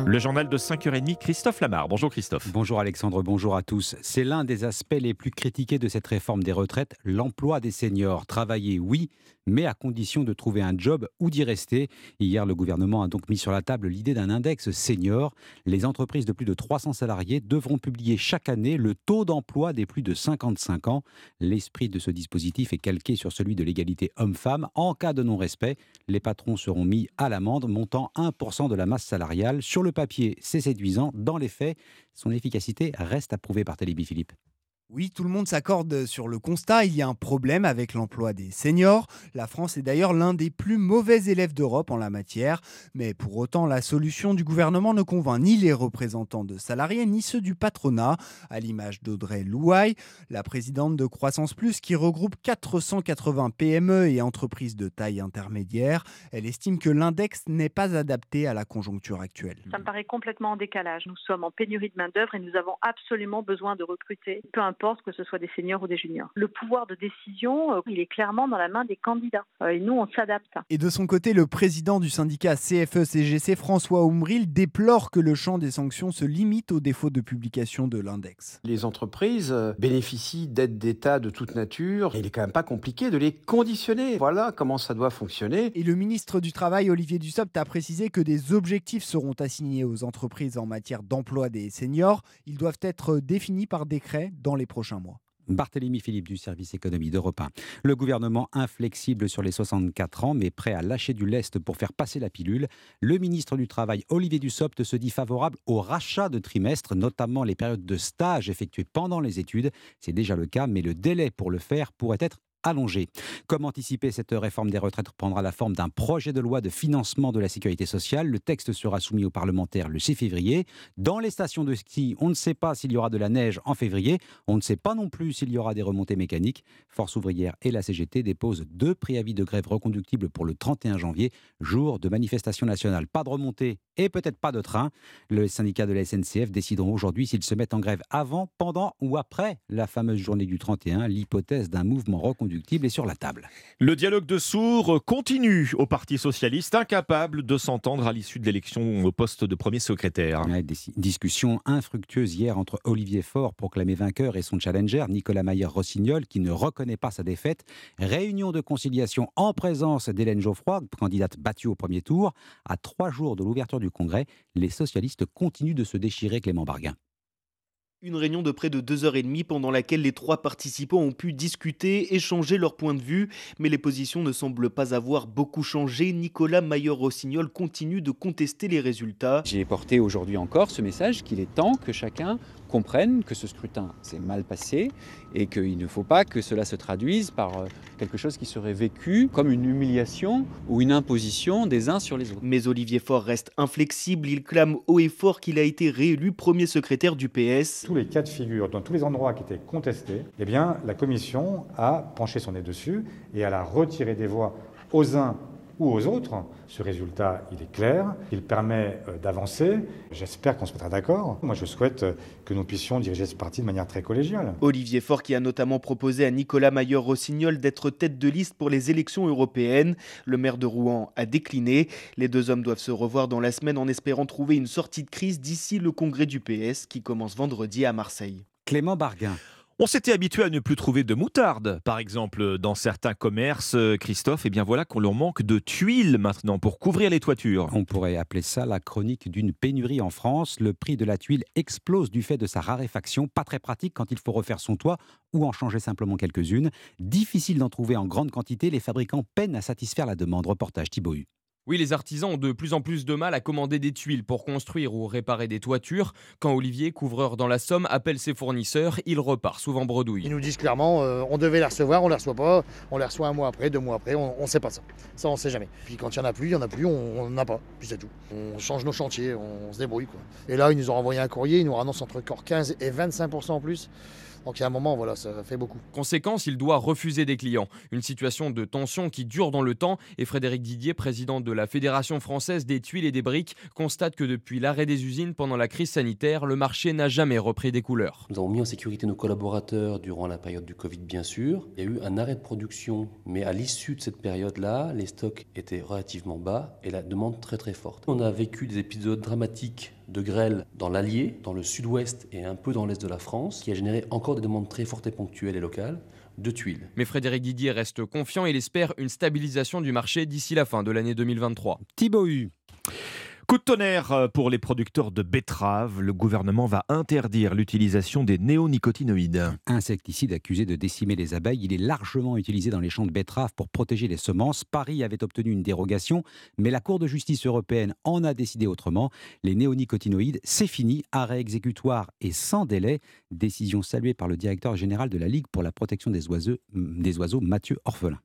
Le journal de 5h30, Christophe Lamar. Bonjour Christophe.
Bonjour Alexandre, bonjour à tous. C'est l'un des aspects les plus critiqués de cette réforme des retraites, l'emploi des seniors. Travailler, oui, mais à condition de trouver un job ou d'y rester. Hier, le gouvernement a donc mis sur la table l'idée d'un index senior. Les entreprises de plus de 300 salariés devront publier chaque année le taux d'emploi des plus de 55 ans. L'esprit de ce dispositif est calqué sur celui de l'égalité homme-femme. En cas de non-respect, les patrons seront mis à l'amende, montant 1% de la masse salariale. Sur le papier, c'est séduisant. Dans les faits, son efficacité reste approuvée par Télébi Philippe.
Oui, tout le monde s'accorde sur le constat, il y a un problème avec l'emploi des seniors. La France est d'ailleurs l'un des plus mauvais élèves d'Europe en la matière. Mais pour autant, la solution du gouvernement ne convainc ni les représentants de salariés ni ceux du patronat, à l'image d'Audrey Louaille, la présidente de Croissance Plus qui regroupe 480 PME et entreprises de taille intermédiaire. Elle estime que l'index n'est pas adapté à la conjoncture actuelle.
Ça me paraît complètement en décalage. Nous sommes en pénurie de main-d'œuvre et nous avons absolument besoin de recruter, peu importe que ce soit des seniors ou des juniors. Le pouvoir de décision, euh, il est clairement dans la main des candidats. Euh, et nous, on s'adapte.
Et de son côté, le président du syndicat CFE-CGC, François Oumril, déplore que le champ des sanctions se limite au défaut de publication de l'index.
Les entreprises euh, bénéficient d'aides d'État de toute nature. Et il est quand même pas compliqué de les conditionner. Voilà comment ça doit fonctionner.
Et le ministre du Travail, Olivier Dussopt, a précisé que des objectifs seront assignés aux entreprises en matière d'emploi des seniors. Ils doivent être définis par décret dans les prochains mois.
Barthélémy Philippe du service économie d'Europe 1. Le gouvernement inflexible sur les 64 ans, mais prêt à lâcher du lest pour faire passer la pilule. Le ministre du Travail, Olivier Dussopt, se dit favorable au rachat de trimestres, notamment les périodes de stage effectuées pendant les études. C'est déjà le cas, mais le délai pour le faire pourrait être allongé. Comme anticiper, cette réforme des retraites prendra la forme d'un projet de loi de financement de la sécurité sociale. Le texte sera soumis aux parlementaires le 6 février. Dans les stations de ski, on ne sait pas s'il y aura de la neige en février. On ne sait pas non plus s'il y aura des remontées mécaniques. Force ouvrière et la CGT déposent deux préavis de grève reconductibles pour le 31 janvier, jour de manifestation nationale. Pas de remontée et peut-être pas de train. Le syndicat de la SNCF décideront aujourd'hui s'ils se mettent en grève avant, pendant ou après la fameuse journée du 31. L'hypothèse d'un mouvement reconductible est sur la table.
Le dialogue de sourds continue au Parti socialiste, incapable de s'entendre à l'issue de l'élection au poste de premier secrétaire.
des discussions infructueuses hier entre Olivier Faure, proclamé vainqueur, et son challenger, Nicolas Maillard-Rossignol, qui ne reconnaît pas sa défaite. Réunion de conciliation en présence d'Hélène Geoffroy, candidate battue au premier tour. À trois jours de l'ouverture du congrès, les socialistes continuent de se déchirer Clément Barguin.
Une réunion de près de deux heures et demie pendant laquelle les trois participants ont pu discuter, échanger leurs points de vue, mais les positions ne semblent pas avoir beaucoup changé. Nicolas Maillot-Rossignol continue de contester les résultats.
J'ai porté aujourd'hui encore ce message qu'il est temps que chacun comprenne que ce scrutin s'est mal passé et qu'il ne faut pas que cela se traduise par euh, quelque chose qui serait vécu comme une humiliation ou une imposition des uns sur les autres.
Mais Olivier Faure reste inflexible, il clame haut et fort qu'il a été réélu premier secrétaire du PS.
Tous les cas de figure, dans tous les endroits qui étaient contestés, eh bien, la commission a penché son nez dessus et elle a retiré des voix aux uns ou aux autres. Ce résultat, il est clair, il permet euh, d'avancer. J'espère qu'on se mettra d'accord. Moi, je souhaite euh, que nous puissions diriger ce parti de manière très collégiale.
Olivier Faure qui a notamment proposé à Nicolas Maillot-Rossignol d'être tête de liste pour les élections européennes. Le maire de Rouen a décliné. Les deux hommes doivent se revoir dans la semaine en espérant trouver une sortie de crise d'ici le congrès du PS qui commence vendredi à Marseille.
Clément Barguin.
On s'était habitué à ne plus trouver de moutarde, par exemple, dans certains commerces, Christophe. Et bien voilà qu'on leur manque de tuiles maintenant pour couvrir les toitures.
On pourrait appeler ça la chronique d'une pénurie en France. Le prix de la tuile explose du fait de sa raréfaction. Pas très pratique quand il faut refaire son toit ou en changer simplement quelques-unes. Difficile d'en trouver en grande quantité. Les fabricants peinent à satisfaire la demande. Reportage Thibaut
oui, les artisans ont de plus en plus de mal à commander des tuiles pour construire ou réparer des toitures. Quand Olivier, couvreur dans la Somme, appelle ses fournisseurs, il repart souvent bredouille.
Ils nous disent clairement, euh, on devait les recevoir, on ne les reçoit pas, on les reçoit un mois après, deux mois après, on ne sait pas ça. Ça, on ne sait jamais. Puis quand il n'y en a plus, il n'y en a plus, on n'en a pas, puis c'est tout. On change nos chantiers, on, se débrouille. Et là, ils nous ont envoyé un courrier, ils nous annoncent entre 15 et 25% en plus. Donc il y a un moment, voilà, ça fait beaucoup.
Conséquence, il doit refuser des clients. Une situation de tension qui dure dans le temps. Et Frédéric Didier, président de la Fédération française des tuiles et des briques, constate que depuis l'arrêt des usines pendant la crise sanitaire, le marché n'a jamais repris des couleurs.
Nous avons mis en sécurité nos collaborateurs durant la période du Covid, bien sûr. Il y a eu un arrêt de production, mais à l'issue de cette période-là, les stocks étaient relativement bas et la demande très très forte. On a vécu des épisodes dramatiques de grêle dans l'Allier, dans le sud-ouest et un peu dans l'est de la France, qui a généré encore des demandes très fortes et ponctuelles et locales de tuiles.
Mais Frédéric Didier reste confiant, il espère une stabilisation du marché d'ici la fin de l'année 2023.
Thibaut.
Coup de tonnerre euh, pour les producteurs de betteraves. Le gouvernement va interdire l'utilisation des néonicotinoïdes.
Insecticide accusé de décimer les abeilles, il est largement utilisé dans les champs de betteraves pour protéger les semences. Paris avait obtenu une dérogation, mais la Cour de justice européenne en a décidé autrement. Les néonicotinoïdes, c'est fini, arrêt exécutoire et sans délai. Décision saluée par le directeur général de la Ligue pour la protection des oiseaux, des oiseaux Mathieu Orphelin.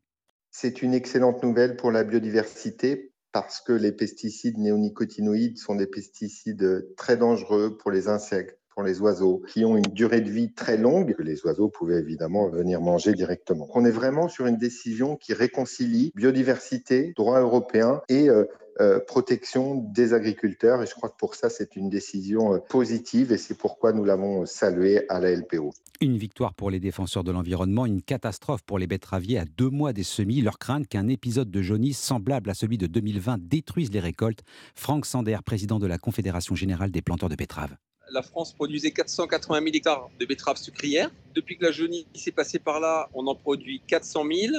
C'est une excellente nouvelle pour la biodiversité parce que les pesticides néonicotinoïdes sont des pesticides très dangereux pour les insectes, pour les oiseaux, qui ont une durée de vie très longue, que les oiseaux pouvaient évidemment venir manger directement. On est vraiment sur une décision qui réconcilie biodiversité, droit européen et euh, euh, protection des agriculteurs. Et je crois que pour ça, c'est une décision euh, positive et c'est pourquoi nous l'avons saluée à la LPO.
Une victoire pour les défenseurs de l'environnement, une catastrophe pour les betteraviers à deux mois des semis. Leur crainte qu'un épisode de jaunisse semblable à celui de 2020 détruise les récoltes. Franck Sander, président de la Confédération générale des planteurs de betteraves
la France produisait 480 000 hectares de betteraves sucrières. Depuis que la jaunisse s'est passée par là, on en produit 400 000.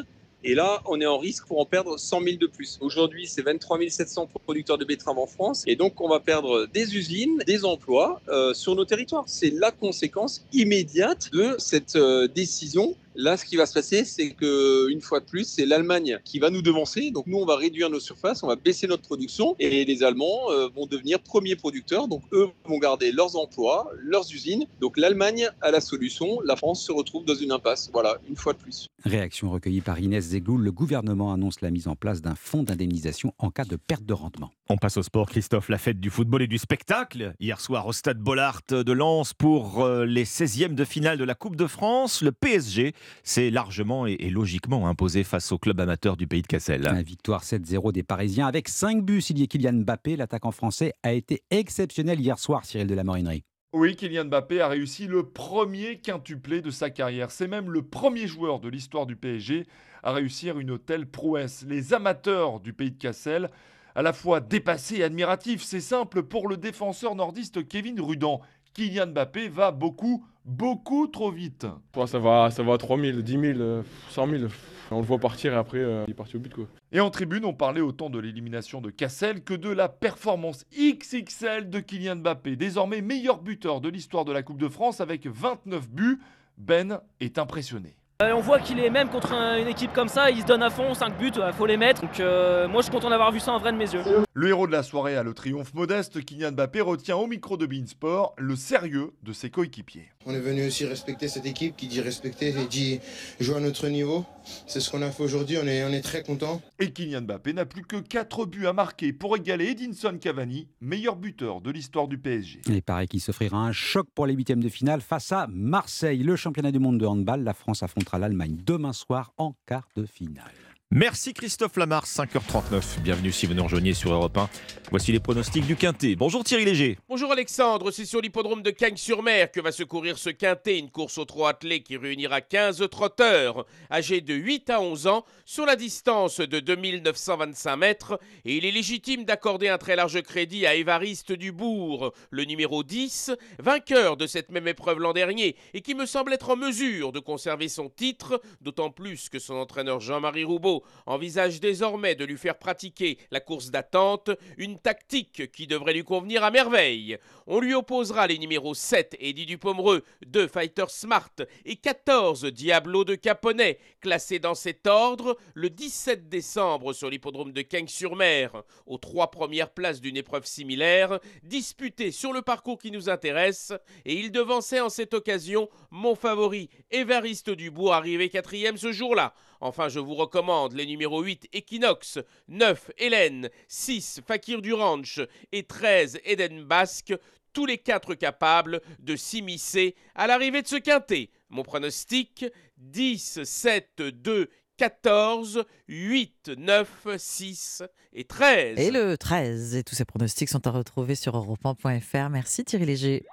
Et là, on est en risque pour en perdre 100 000 de plus. Aujourd'hui, c'est 23 700 producteurs de betteraves en France. Et donc, on va perdre des usines, des emplois euh, sur nos territoires. C'est la conséquence immédiate de cette euh, décision Là, ce qui va se passer, c'est que une fois de plus, c'est l'Allemagne qui va nous devancer. Donc nous, on va réduire nos surfaces, on va baisser notre production, et les Allemands euh, vont devenir premiers producteurs. Donc eux vont garder leurs emplois, leurs usines. Donc l'Allemagne a la solution, la France se retrouve dans une impasse. Voilà, une fois de plus.
Réaction recueillie par Inès Zegloul. Le gouvernement annonce la mise en place d'un fonds d'indemnisation en cas de perte de rendement.
On passe au sport, Christophe. La fête du football et du spectacle. Hier soir au stade Bollard de Lens pour euh, les 16e de finale de la Coupe de France. Le PSG c'est largement et, logiquement imposé face au club amateur du pays de Cassel.
La victoire 7-0 des Parisiens avec 5 buts signé Kylian Mbappé. L'attaquant français a été exceptionnel hier soir, Cyril de la Morinerie.
Oui, Kylian Mbappé a réussi le premier quintuplé de sa carrière. C'est même le premier joueur de l'histoire du PSG à réussir une telle prouesse. Les amateurs du pays de Cassel, à la fois dépassés et admiratifs, c'est simple pour le défenseur nordiste Kevin Rudan. Kylian Mbappé va beaucoup beaucoup trop vite.
ça va, ça va à 3 000, 10 000, 100 000. On le voit partir et après, euh, il est parti au but. Quoi.
Et en tribune, on parlait autant de l'élimination de Cassel que de la performance XXL de Kylian Mbappé, désormais meilleur buteur de l'histoire de la Coupe de France avec 29 buts. Ben est impressionné.
Euh, on voit qu'il est même contre une équipe comme ça, il se donne à fond, 5 buts, il faut les mettre. Donc euh, moi je suis content d'avoir vu ça en vrai de mes yeux.
Le héros de la soirée a le triomphe modeste, Kylian Mbappé retient au micro de Beansport le sérieux de ses coéquipiers.
On est venu aussi respecter cette équipe qui dit respecter et dit jouer à notre niveau. C'est ce qu'on a fait aujourd'hui, on est, on est très content.
Et Kylian Mbappé n'a plus que 4 buts à marquer pour égaler Edinson Cavani, meilleur buteur de l'histoire du PSG.
Il paraît qu'il s'offrira un choc pour les huitièmes de finale face à Marseille. Le championnat du monde de handball, la France affronte l'Allemagne demain soir en quart de finale.
Merci Christophe Lamarre, 5h39. Bienvenue si vous nous rejoignez sur Europe 1. Voici les pronostics du Quintet. Bonjour Thierry Léger.
Bonjour Alexandre, c'est sur l'hippodrome de Cagnes-sur-Mer que va se courir ce Quintet, une course au trot attelé qui réunira 15 trotteurs âgés de 8 à 11 ans sur la distance de 2925 mètres et il est légitime d'accorder un très large crédit à Évariste Dubourg, le numéro 10, vainqueur de cette même épreuve l'an dernier et qui me semble être en mesure de conserver son titre, d'autant plus que son entraîneur Jean-Marie Roubaud envisage désormais de lui faire pratiquer la course d'attente, une tactique qui devrait lui convenir à merveille. On lui opposera les numéros 7 Eddie Dupomereux, 2 Fighter Smart et 14 Diablo de Caponnet, classés dans cet ordre le 17 décembre sur l'hippodrome de Cagnes-sur-Mer, aux trois premières places d'une épreuve similaire, disputée sur le parcours qui nous intéresse, et il devançait en cette occasion mon favori, Évariste Dubourg, arrivé quatrième ce jour-là. Enfin, je vous recommande les numéros 8 Equinox, 9 Hélène, 6 Fakir du Ranch et 13 Eden Basque, tous les quatre capables de s'immiscer à l'arrivée de ce quintet. Mon pronostic 10, 7, 2, 14, 8, 9, 6 et 13.
Et le 13. Et tous ces pronostics sont à retrouver sur europe1.fr. Merci Thierry Léger.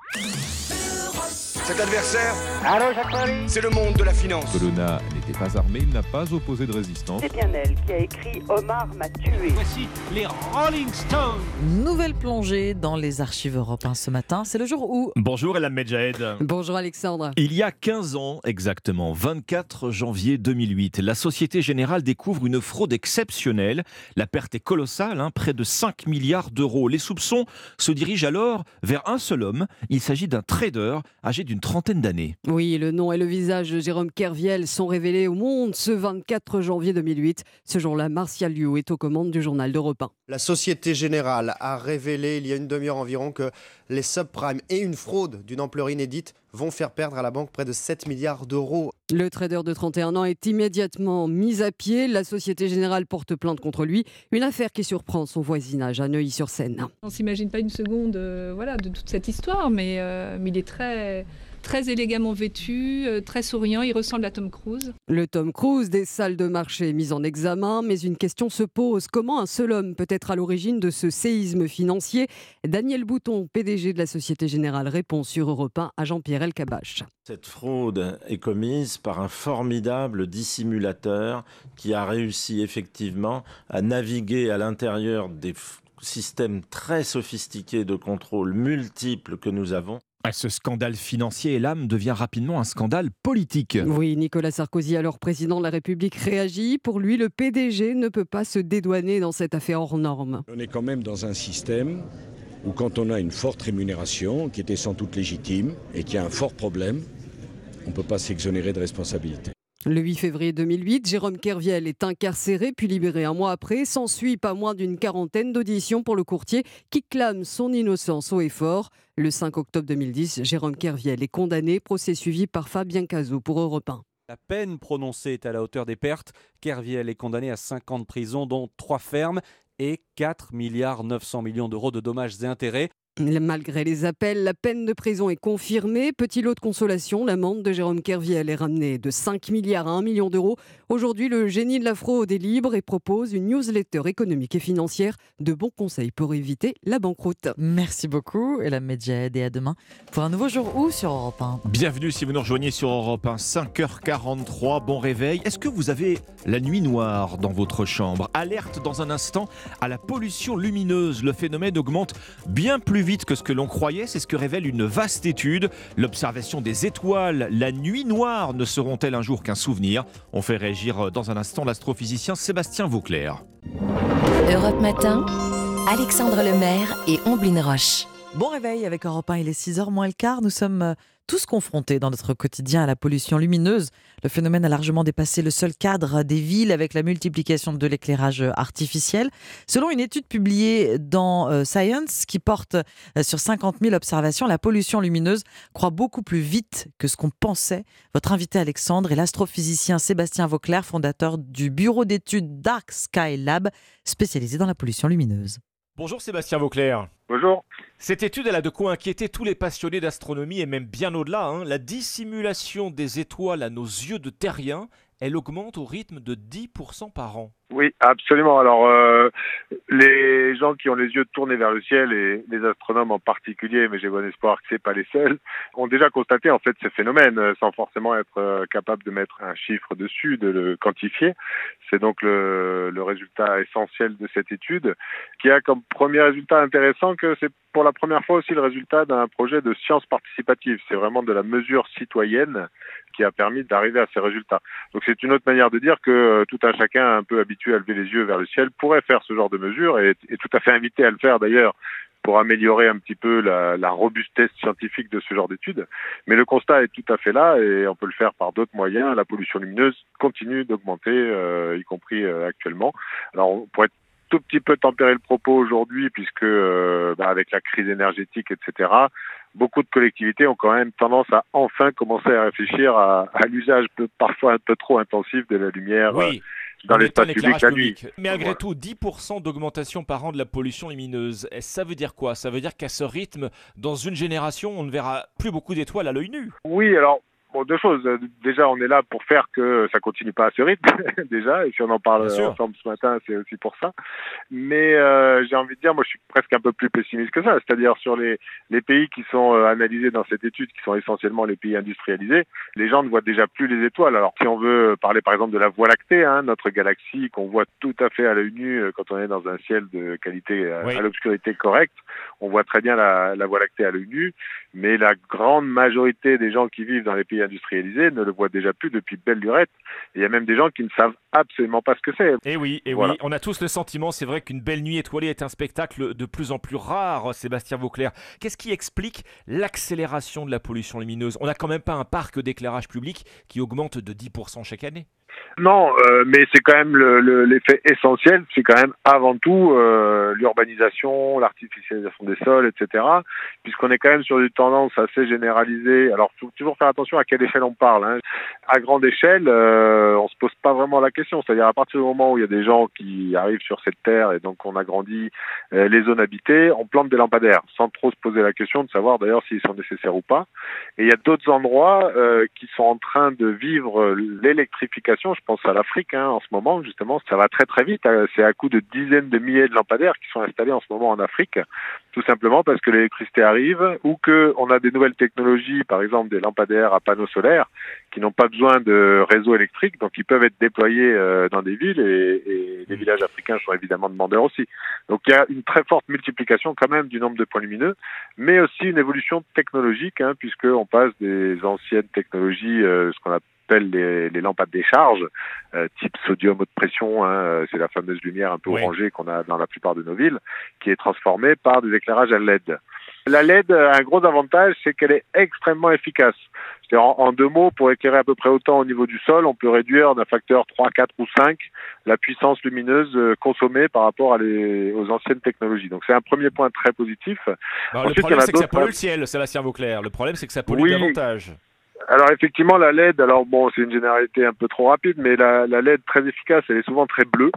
Cet adversaire, c'est le monde de la finance.
Colonna n'était pas armé, il n'a pas opposé de résistance.
C'est bien elle qui a écrit Omar m'a tué.
Voici les Rolling Stones.
Nouvelle plongée dans les archives européennes ce matin. C'est le jour où.
Bonjour Elam Medjahed.
Bonjour Alexandre.
Il y a 15 ans exactement, 24 janvier 2008, la Société Générale découvre une fraude exceptionnelle. La perte est colossale, hein, près de 5 milliards d'euros. Les soupçons se dirigent alors vers un seul homme. Il s'agit d'un trader âgé d'une trentaine d'années.
Oui, le nom et le visage de Jérôme Kerviel sont révélés au monde ce 24 janvier 2008. Ce jour-là, Martial Liu est aux commandes du journal d'Europe 1.
La Société Générale a révélé il y a une demi-heure environ que les subprimes et une fraude d'une ampleur inédite vont faire perdre à la banque près de 7 milliards d'euros.
Le trader de 31 ans est immédiatement mis à pied. La Société Générale porte plainte contre lui. Une affaire qui surprend son voisinage à Neuilly-sur-Seine.
On s'imagine pas une seconde euh, voilà, de toute cette histoire, mais, euh, mais il est très très élégamment vêtu, euh, très souriant, il ressemble à Tom Cruise.
Le Tom Cruise des salles de marché mis en examen, mais une question se pose. Comment un seul homme peut être à l'origine de ce séisme financier? Daniel Bouton, PDG de la Société Générale, répond sur Europe 1 à Jean-Pierre Elkabach.
Cette fraude est commise par un formidable dissimulateur qui a réussi effectivement à naviguer à l'intérieur des systèmes très sophistiqués de contrôle multiples que nous avons
ah, ce scandale financier et l'âme devient rapidement un scandale politique.
Oui, Nicolas Sarkozy, alors président de la République, réagit. Pour lui, le PDG ne peut pas se dédouaner dans cette affaire hors norme.
On est quand même dans un système où quand on a une forte rémunération, qui était sans doute légitime, et qui a un fort problème, on ne peut pas s'exonérer de responsabilité.
Le 8 février 2008, Jérôme Kerviel est incarcéré puis libéré un mois après. S'ensuit pas moins d'une quarantaine d'auditions pour le courtier qui clame son innocence haut et fort. Le 5 octobre 2010, Jérôme Kerviel est condamné, procès suivi par Fabien Cazot pour Europe 1.
La peine prononcée est à la hauteur des pertes. Kerviel est condamné à 5 ans de prison, dont 3 fermes et 4 milliards 900 millions d'euros de dommages et intérêts.
Malgré les appels, la peine de prison est confirmée. Petit lot de consolation, l'amende de Jérôme Kerviel est ramenée de 5 milliards à 1 million d'euros. Aujourd'hui, le génie de la fraude est libre et propose une newsletter économique et financière de bons conseils pour éviter la banqueroute.
Merci beaucoup, et la Medjed, et à demain pour un nouveau jour où sur Europe 1.
Bienvenue si vous nous rejoignez sur Europe 1, 5h43, bon réveil. Est-ce que vous avez la nuit noire dans votre chambre? Alerte dans un instant à la pollution lumineuse. Le phénomène augmente bien plus vite que ce que l'on croyait, c'est ce que révèle une vaste étude. L'observation des étoiles, la nuit noire ne seront-elles un jour qu'un souvenir? On fait réagir dans un instant l'astrophysicien Sébastien Vauclair.
Europe Matin, Alexandre Lemaire et Omblin Roche.
Bon réveil avec Europe 1, il est 6h moins le quart. Nous sommes euh, tous confrontés dans notre quotidien à la pollution lumineuse. Le phénomène a largement dépassé le seul cadre des villes avec la multiplication de l'éclairage artificiel. Selon une étude publiée dans euh, Science qui porte euh, sur 50 000 observations, la pollution lumineuse croît beaucoup plus vite que ce qu'on pensait. Votre invité Alexandre est l'astrophysicien Sébastien Vauclair, fondateur du bureau d'études Dark Sky Lab, spécialisé dans la pollution lumineuse.
Bonjour Sébastien Vauclair.
Bonjour.
Cette étude, elle a de quoi inquiéter tous les passionnés d'astronomie et même bien au-delà. Hein. La dissimulation des étoiles à nos yeux de terriens, elle augmente au rythme de 10% par an.
Oui, absolument. Alors, euh, les gens qui ont les yeux tournés vers le ciel, et les astronomes en particulier, mais j'ai bon espoir que c'est pas les seuls, ont déjà constaté en fait ces phénomènes, euh, sans forcément être euh, capable de mettre un chiffre dessus, de le quantifier. C'est donc le, le résultat essentiel de cette étude, qui a comme premier résultat intéressant que c'est pour la première fois aussi le résultat d'un projet de science participative. C'est vraiment de la mesure citoyenne qui a permis d'arriver à ces résultats. Donc c'est une autre manière de dire que euh, tout un chacun un peu habitué à lever les yeux vers le ciel pourrait faire ce genre de mesure et est tout à fait invité à le faire d'ailleurs pour améliorer un petit peu la, la robustesse scientifique de ce genre d'études. Mais le constat est tout à fait là et on peut le faire par d'autres moyens. La pollution lumineuse continue d'augmenter, euh, y compris euh, actuellement. Alors pour être tout petit peu tempérer le propos aujourd'hui, puisque euh, bah, avec la crise énergétique, etc., beaucoup de collectivités ont quand même tendance à enfin commencer à réfléchir à, à l'usage parfois un peu trop intensif de la lumière.
Oui.
Euh, dans l'espace public la nuit.
Mais malgré tout, 10% d'augmentation par an de la pollution lumineuse, et ça veut dire quoi? Ça veut dire qu'à ce rythme, dans une génération, on ne verra plus beaucoup d'étoiles à l'œil nu?
Oui, alors Bon, deux choses. Déjà, on est là pour faire que ça continue pas à ce rythme, déjà, et si on en parle ensemble ce matin, c'est aussi pour ça. Mais euh, j'ai envie de dire, moi, je suis presque un peu plus pessimiste que ça. C'est-à-dire sur les, les pays qui sont euh, analysés dans cette étude, qui sont essentiellement les pays industrialisés, les gens ne voient déjà plus les étoiles. Alors, si on veut parler par exemple de la Voie lactée, hein, notre galaxie qu'on voit tout à fait à l'œil nu euh, quand on est dans un ciel de qualité
Oui.
à l'obscurité correcte, on voit très bien la, la Voie lactée à l'œil nu, mais la grande majorité des gens qui vivent dans les pays industrialisés ne le voient déjà plus depuis belle lurette. Et il y a même des gens qui ne savent absolument pas ce que c'est.
Et oui, et
Voilà.
oui, on a tous le sentiment, c'est vrai qu'une belle nuit étoilée est un spectacle de plus en plus rare, Sébastien Vauclair. Qu'est-ce qui explique l'accélération de la pollution lumineuse? On n'a quand même pas un parc d'éclairage public qui augmente de 10% chaque année.
Non, euh, mais c'est quand même le- le- l'effet essentiel, c'est quand même avant tout euh, l'urbanisation, l'artificialisation des sols, etc. Puisqu'on est quand même sur une tendance assez généralisée. Alors, faut toujours faire attention à quelle échelle on parle. hein. À grande échelle, euh, on se pose pas vraiment la question. C'est-à-dire à partir du moment où il y a des gens qui arrivent sur cette terre et donc on agrandit euh, les zones habitées, on plante des lampadaires sans trop se poser la question de savoir d'ailleurs s'ils sont nécessaires ou pas. Et il y a d'autres endroits euh, qui sont en train de vivre l'électrification. Je pense à l'Afrique hein, en ce moment, justement. Ça va très très vite. hein. C'est à coup de dizaines de milliers de lampadaires qui sont installés en ce moment en Afrique, tout simplement parce que l'électricité arrive ou que on a des nouvelles technologies, par exemple des lampadaires à panneaux solaires, qui n'ont pas besoin de réseau électrique, donc ils peuvent être déployés euh, dans des villes et, et les villages africains sont évidemment demandeurs aussi. Donc il y a une très forte multiplication quand même du nombre de points lumineux, mais aussi une évolution technologique, hein, puisqu'on passe des anciennes technologies, euh, ce qu'on appelle les, les lampes à décharge, euh, type sodium haute pression, hein, euh, c'est la fameuse lumière un peu
Oui.
orangée qu'on a dans la plupart de nos villes, qui est transformée par des éclairages à LED. La LED a un gros avantage, c'est qu'elle est extrêmement efficace. En, en deux mots, pour éclairer à peu près autant au niveau du sol, on peut réduire d'un facteur 3, 4 ou 5 la puissance lumineuse euh, consommée par rapport à les, aux anciennes technologies. Donc c'est un premier point très positif.
Le
Ensuite, y
problème, c'est que ça pollue le ciel, Sébastien Vauclair. Le problème, c'est que ça pollue
Oui.
davantage.
Alors effectivement, la LED, alors bon, c'est une généralité un peu trop rapide, mais la, la LED très efficace, elle est souvent très bleue,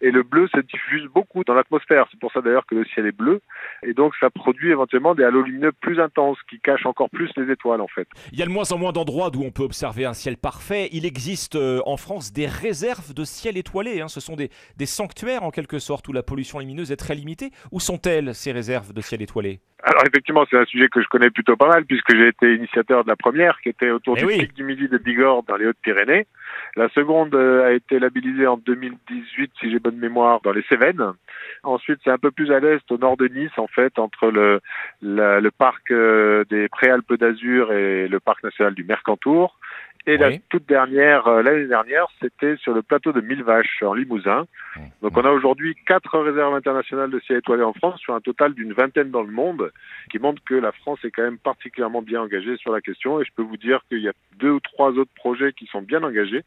et le bleu se diffuse beaucoup dans l'atmosphère. C'est pour ça d'ailleurs que le ciel est bleu, et donc ça produit éventuellement des halos lumineux plus intenses qui cachent encore plus les étoiles en fait.
Il y a de moins en moins d'endroits d'où on peut observer un ciel parfait. Il existe euh, en France des réserves de ciel étoilé. hein. Ce sont des, des sanctuaires en quelque sorte où la pollution lumineuse est très limitée. Où sont-elles ces réserves de ciel étoilé?
Alors effectivement, c'est un sujet que je connais plutôt pas mal puisque j'ai été initiateur de la première qui était autour
Eh
du
oui.
pic du Midi de Bigorre dans les Hautes-Pyrénées. La seconde euh, a été labellisée en 2018, si j'ai bonne mémoire, dans les Cévennes. Ensuite, c'est un peu plus à l'est, au nord de Nice, en fait, entre le, la- le parc euh, des Préalpes d'Azur et le parc national du Mercantour. Et la
Oui.
toute dernière, euh, l'année dernière, c'était sur le plateau de Millevaches, en Limousin. Donc on a aujourd'hui quatre réserves internationales de ciel étoilé en France, sur un total d'une vingtaine dans le monde, qui montre que la France est quand même particulièrement bien engagée sur la question. Et je peux vous dire qu'il y a deux ou trois autres projets qui sont bien engagés.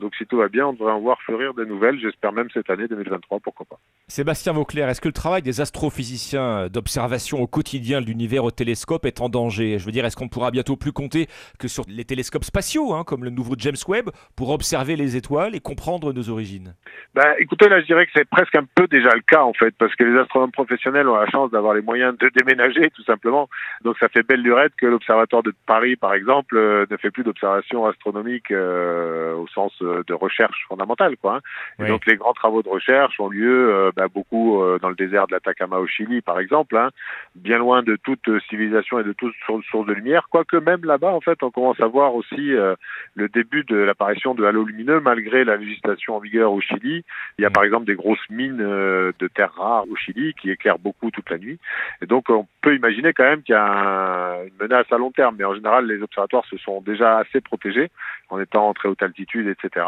Donc si tout va bien, on devrait en voir fleurir de nouvelles, j'espère même cette année 2023, pourquoi pas.
Sébastien Vauclair, est-ce que le travail des astrophysiciens d'observation au quotidien de l'univers au télescope est en danger? Je veux dire, est-ce qu'on pourra bientôt plus compter que sur les télescopes spatiaux, hein,
hein, comme le nouveau James Webb, pour observer les étoiles et comprendre nos origines
bah, Écoutez, là, je dirais que c'est presque un peu déjà le cas, en fait, parce que les astronomes professionnels ont la chance d'avoir les moyens de déménager, tout simplement. Donc, ça fait belle lurette que l'Observatoire de Paris, par exemple, euh, ne fait plus d'observations astronomiques euh, au sens euh, de recherche fondamentale, quoi. Hein. Et donc, les grands travaux de recherche ont lieu euh, bah, beaucoup dans le désert de l'Atacama au Chili, par exemple, hein, bien loin de toute civilisation et de toute source de lumière, quoique même là-bas, en fait, on commence à voir aussi le début de l'apparition de halos lumineux, malgré la législation en vigueur au Chili. Il y a par exemple des grosses mines de terres rares au Chili qui éclairent beaucoup toute la nuit. Et donc, on peut imaginer quand même qu'il y a un, une menace à long terme, mais en général, les observatoires se sont déjà assez protégés en étant en très haute altitude, etc.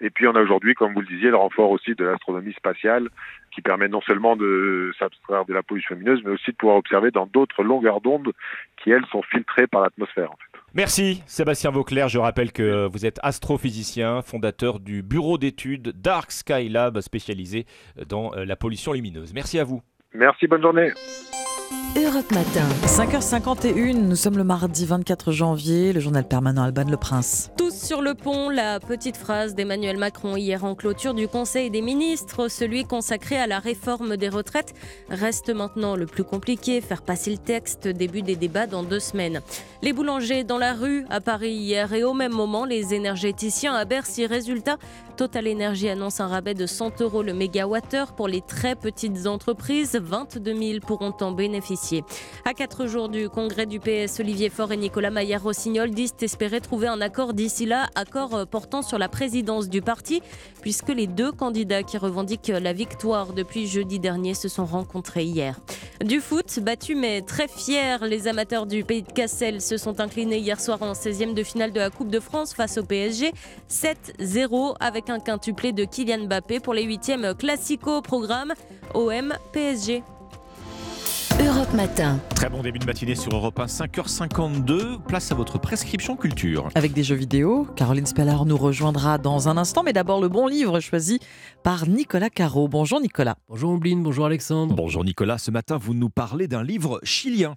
Et puis, on a aujourd'hui, comme vous le disiez, le renfort aussi de l'astronomie spatiale qui permet non seulement de s'abstraire de la pollution lumineuse, mais aussi de pouvoir observer dans d'autres longueurs d'onde qui, elles, sont filtrées par l'atmosphère. En fait.
Merci Sébastien Vauclair. Je rappelle que vous êtes astrophysicien, fondateur du bureau d'études Dark Sky Lab spécialisé dans la pollution lumineuse. Merci à vous.
Merci, bonne journée.
Europe Matin.
5h51, nous sommes le mardi 24 janvier, le journal permanent Alban Le Prince.
Tous sur le pont, la petite phrase d'Emmanuel Macron hier en clôture du Conseil des ministres, celui consacré à la réforme des retraites, reste maintenant le plus compliqué, faire passer le texte, début des débats dans deux semaines. Les boulangers dans la rue à Paris hier et au même moment, les énergéticiens à Bercy. Résultat, Total Energy annonce un rabais de 100 euros le mégawattheure pour les très petites entreprises, 22 000 pourront en bénéficier. À quatre jours du congrès du PS, Olivier Faure et Nicolas Maillard-Rossignol disent espérer trouver un accord d'ici là, accord portant sur la présidence du parti, puisque les deux candidats qui revendiquent la victoire depuis jeudi dernier se sont rencontrés hier. Du foot, battu mais très fier, les amateurs du pays de Cassel se sont inclinés hier soir en 16e de finale de la Coupe de France face au PSG, 7-0 avec un quintuplé de Kylian Mbappé pour les huitièmes classico au programme OM PSG.
Europe Matin.
Très bon début de matinée sur Europe 1, 5h52. Place à votre prescription culture.
Avec des jeux vidéo, Caroline Speller nous rejoindra dans un instant, mais d'abord le bon livre choisi par Nicolas Caro. Bonjour Nicolas.
Bonjour Ombline, bonjour Alexandre.
Bonjour Nicolas, ce matin vous nous parlez d'un livre chilien.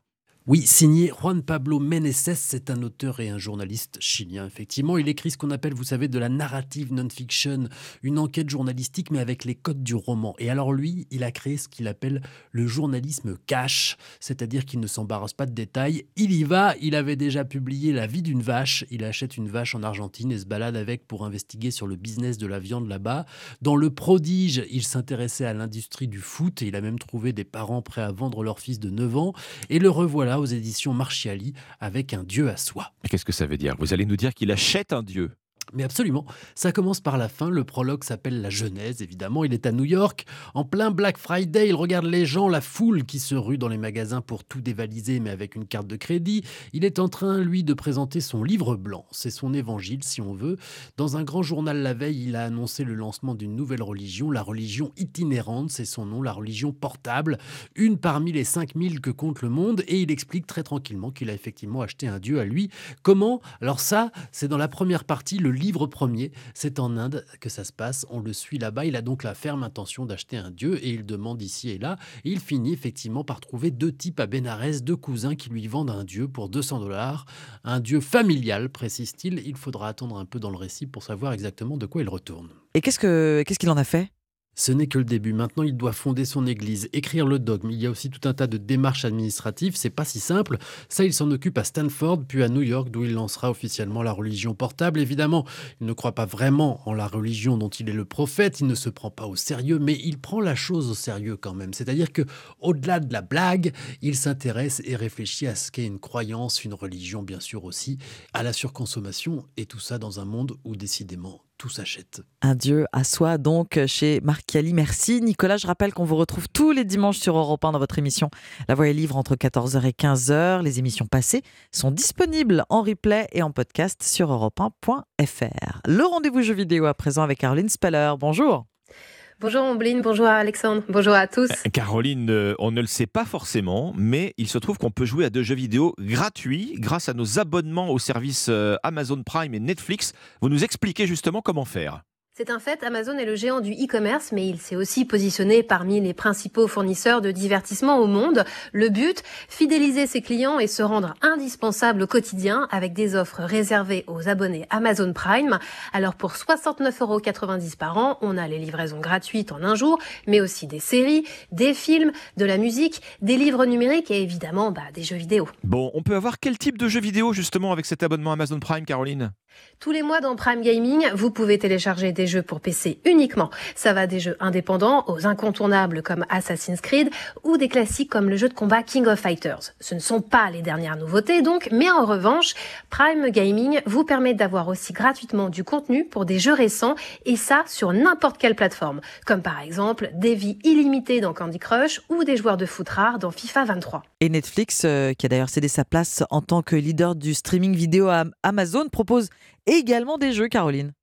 Oui, signé Juan Pablo Meneses, c'est un auteur et un journaliste chilien, effectivement. Il écrit ce qu'on appelle, vous savez, de la narrative non-fiction, une enquête journalistique, mais avec les codes du roman. Et alors lui, il a créé ce qu'il appelle le journalisme cash, c'est-à-dire qu'il ne s'embarrasse pas de détails. Il y va, il avait déjà publié La vie d'une vache, il achète une vache en Argentine et se balade avec pour investiguer sur le business de la viande là-bas. Dans Le Prodige, il s'intéressait à l'industrie du foot et il a même trouvé des parents prêts à vendre leur fils de 9 ans. Et le revoilà aux éditions Marchiali avec un dieu à soi.
Qu'est-ce que ça veut dire? Vous allez nous dire qu'il achète un dieu
mais absolument, ça commence par la fin. Le prologue s'appelle La Genèse, évidemment. Il est à New York, en plein Black Friday. Il regarde les gens, la foule qui se rue dans les magasins pour tout dévaliser, mais avec une carte de crédit. Il est en train, lui, de présenter son livre blanc. C'est son évangile, si on veut. Dans un grand journal la veille, il a annoncé le lancement d'une nouvelle religion, la religion itinérante. C'est son nom, la religion portable. Une parmi les 5000 que compte le monde. Et il explique très tranquillement qu'il a effectivement acheté un dieu à lui. Comment? Alors, ça, c'est dans la première partie, le livre premier. C'est en Inde que ça se passe. On le suit là-bas. Il a donc la ferme intention d'acheter un dieu et il demande ici et là. Et il finit effectivement par trouver deux types à Bénarès, deux cousins qui lui vendent un dieu pour 200 dollars. Un dieu familial, précise-t-il. Il faudra attendre un peu dans le récit pour savoir exactement de quoi il retourne.
Et qu'est-ce que qu'est-ce qu'il en a fait?
Ce n'est que le début. Maintenant, il doit fonder son église, écrire le dogme. Il y a aussi tout un tas de démarches administratives. C'est pas si simple. Ça, il s'en occupe à Stanford, puis à New York, d'où il lancera officiellement la religion portable. Évidemment, il ne croit pas vraiment en la religion dont il est le prophète. Il ne se prend pas au sérieux, mais il prend la chose au sérieux quand même. C'est-à-dire que, au-delà de la blague, il s'intéresse et réfléchit à ce qu'est une croyance, une religion, bien sûr aussi, à la surconsommation et tout ça dans un monde où décidément tout s'achète.
Un à soi donc chez Marchiali. Merci Nicolas. Je rappelle qu'on vous retrouve tous les dimanches sur Europe 1 dans votre émission La Voix est livre entre 14h et 15h. Les émissions passées sont disponibles en replay et en podcast sur europe1.fr. Le rendez-vous jeu vidéo à présent avec Caroline Speller. Bonjour.
Bonjour Ombline, bonjour Alexandre, bonjour à tous.
Caroline, euh, on ne le sait pas forcément, mais il se trouve qu'on peut jouer à deux jeux vidéo gratuits grâce à nos abonnements aux services euh, Amazon Prime et Netflix. Vous nous expliquez justement comment faire
C'est un fait, Amazon est le géant du e-commerce, mais il s'est aussi positionné parmi les principaux fournisseurs de divertissement au monde. Le but, fidéliser ses clients et se rendre indispensable au quotidien avec des offres réservées aux abonnés Amazon Prime. Alors pour 69,90 euros par an, on a les livraisons gratuites en un jour, mais aussi des séries, des films, de la musique, des livres numériques et évidemment bah, des jeux vidéo.
Bon, on peut avoir quel type de jeux vidéo justement avec cet abonnement Amazon Prime, Caroline?
Tous les mois dans Prime Gaming, vous pouvez télécharger des jeux pour PC uniquement. Ça va des jeux indépendants aux incontournables comme Assassin's Creed ou des classiques comme le jeu de combat King of Fighters. Ce ne sont pas les dernières nouveautés donc, mais en revanche, Prime Gaming vous permet d'avoir aussi gratuitement du contenu pour des jeux récents et ça sur n'importe quelle plateforme, comme par exemple des vies illimitées dans Candy Crush ou des joueurs de foot rares dans FIFA 23.
Et Netflix, euh, qui a d'ailleurs cédé sa place en tant que leader du streaming vidéo à Amazon, propose également des jeux, Caroline.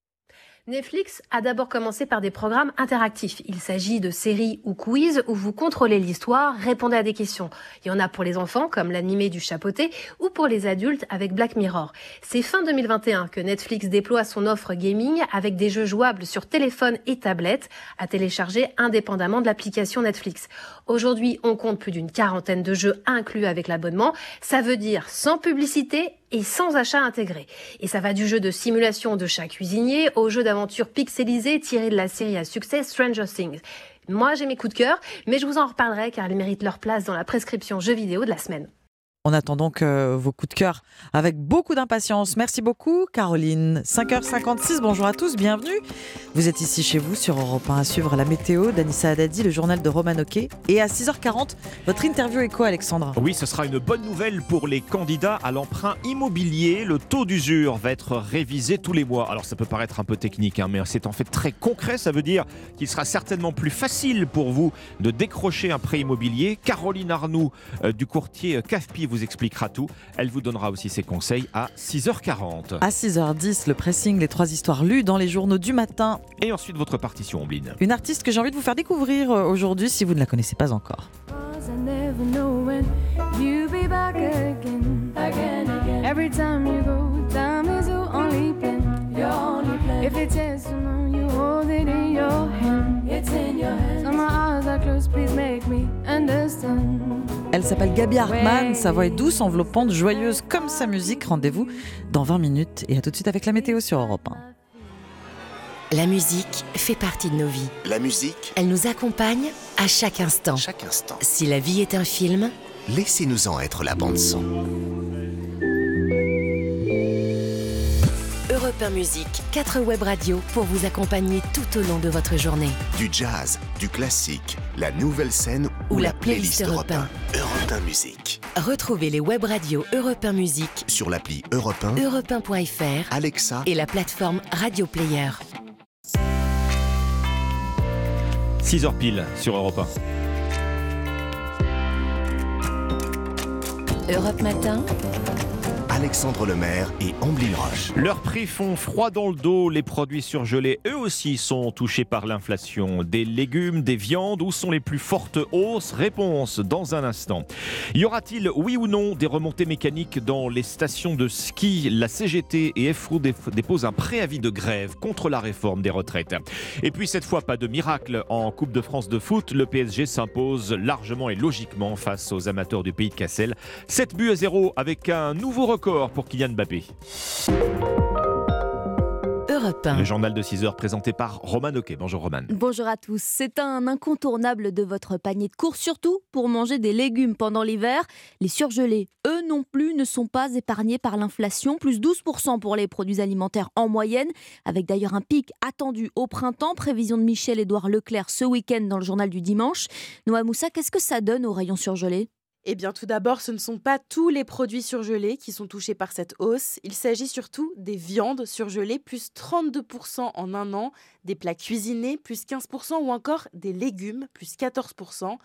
Netflix a d'abord commencé par des programmes interactifs. Il s'agit de séries ou quiz où vous contrôlez l'histoire, répondez à des questions. Il y en a pour les enfants comme l'animé du chapeauté ou pour les adultes avec Black Mirror. C'est fin 2021 que Netflix déploie son offre gaming avec des jeux jouables sur téléphone et tablette à télécharger indépendamment de l'application Netflix. Aujourd'hui, on compte plus d'une quarantaine de jeux inclus avec l'abonnement. Ça veut dire sans publicité et sans achat intégré. Et ça va du jeu de simulation de chat cuisinier au jeu d'aventure pixelisé tiré de la série à succès Stranger Things. Moi, j'ai mes coups de cœur, mais je vous en reparlerai car ils méritent leur place dans la prescription jeux vidéo de la semaine.
On attend donc vos coups de cœur avec beaucoup d'impatience. Merci beaucoup, Caroline. 5h56, bonjour à tous, bienvenue. Vous êtes ici chez vous sur Europe 1 à suivre la météo d'Anissa Haddadi, le journal de Roman Oquet. Et à 6h40, votre interview écho, Alexandra.
Oui, ce sera une bonne nouvelle pour les candidats à l'emprunt immobilier. Le taux d'usure va être révisé tous les mois. Alors ça peut paraître un peu technique, hein, mais c'est en fait très concret. Ça veut dire qu'il sera certainement plus facile pour vous de décrocher un prêt immobilier. Caroline Arnoux euh, du courtier CAFPI vous expliquera tout. Elle vous donnera aussi ses conseils à 6h40.
À 6h10, le pressing, les trois histoires lues dans les journaux du matin.
Et ensuite votre partition, Ombline.
Une artiste que j'ai envie de vous faire découvrir euh, aujourd'hui si vous ne la connaissez pas encore. Elle s'appelle Gabi Hartmann, sa voix est douce, enveloppante, joyeuse comme sa musique. Rendez-vous dans 20 minutes et à tout de suite avec la météo sur Europe
1. La musique fait partie de nos vies.
La musique
Elle nous accompagne à chaque instant.
Chaque instant.
Si la vie est un film,
laissez-nous en être la bande son.
Europe 1 Musique, 4 web radios pour vous accompagner tout au long de votre journée.
Du jazz, du classique, la nouvelle scène
ou, la, playlist, Europe 1.
Europe 1 Musique.
Retrouvez les web radios Europe 1 Musique
sur l'appli Europe 1,
europe 1.fr,
Alexa
et la plateforme Radio Player.
6h pile sur Europe
1. Europe Matin.
Alexandre Lemaire et Amblin Roche.
Leurs prix font froid dans le dos. Les produits surgelés, eux aussi, sont touchés par l'inflation. Des légumes, des viandes, où sont les plus fortes hausses? Réponse dans un instant. Y aura-t-il, oui ou non, des remontées mécaniques dans les stations de ski? La CGT et FRO déposent un préavis de grève contre la réforme des retraites. Et puis cette fois, pas de miracle. En Coupe de France de foot, le PSG s'impose largement et logiquement face aux amateurs du pays de Cassel. 7 buts à 0 avec un nouveau record pour Kylian Mbappé. Le journal de 6 heures présenté par Roman Oquet. Bonjour Roman.
Bonjour à tous. C'est un incontournable de votre panier de course, surtout pour manger des légumes pendant l'hiver. Les surgelés, eux non plus, ne sont pas épargnés par l'inflation. Plus 12% pour les produits alimentaires en moyenne, avec d'ailleurs un pic attendu au printemps. Prévision de Michel-Édouard Leclerc ce week-end dans le journal du dimanche. Noah Moussa, qu'est-ce que ça donne aux rayons surgelés?
Eh bien, tout d'abord, ce ne sont pas tous les produits surgelés qui sont touchés par cette hausse. Il s'agit surtout des viandes surgelées, plus 32% en un an, des plats cuisinés, plus 15%, ou encore des légumes, plus 14%.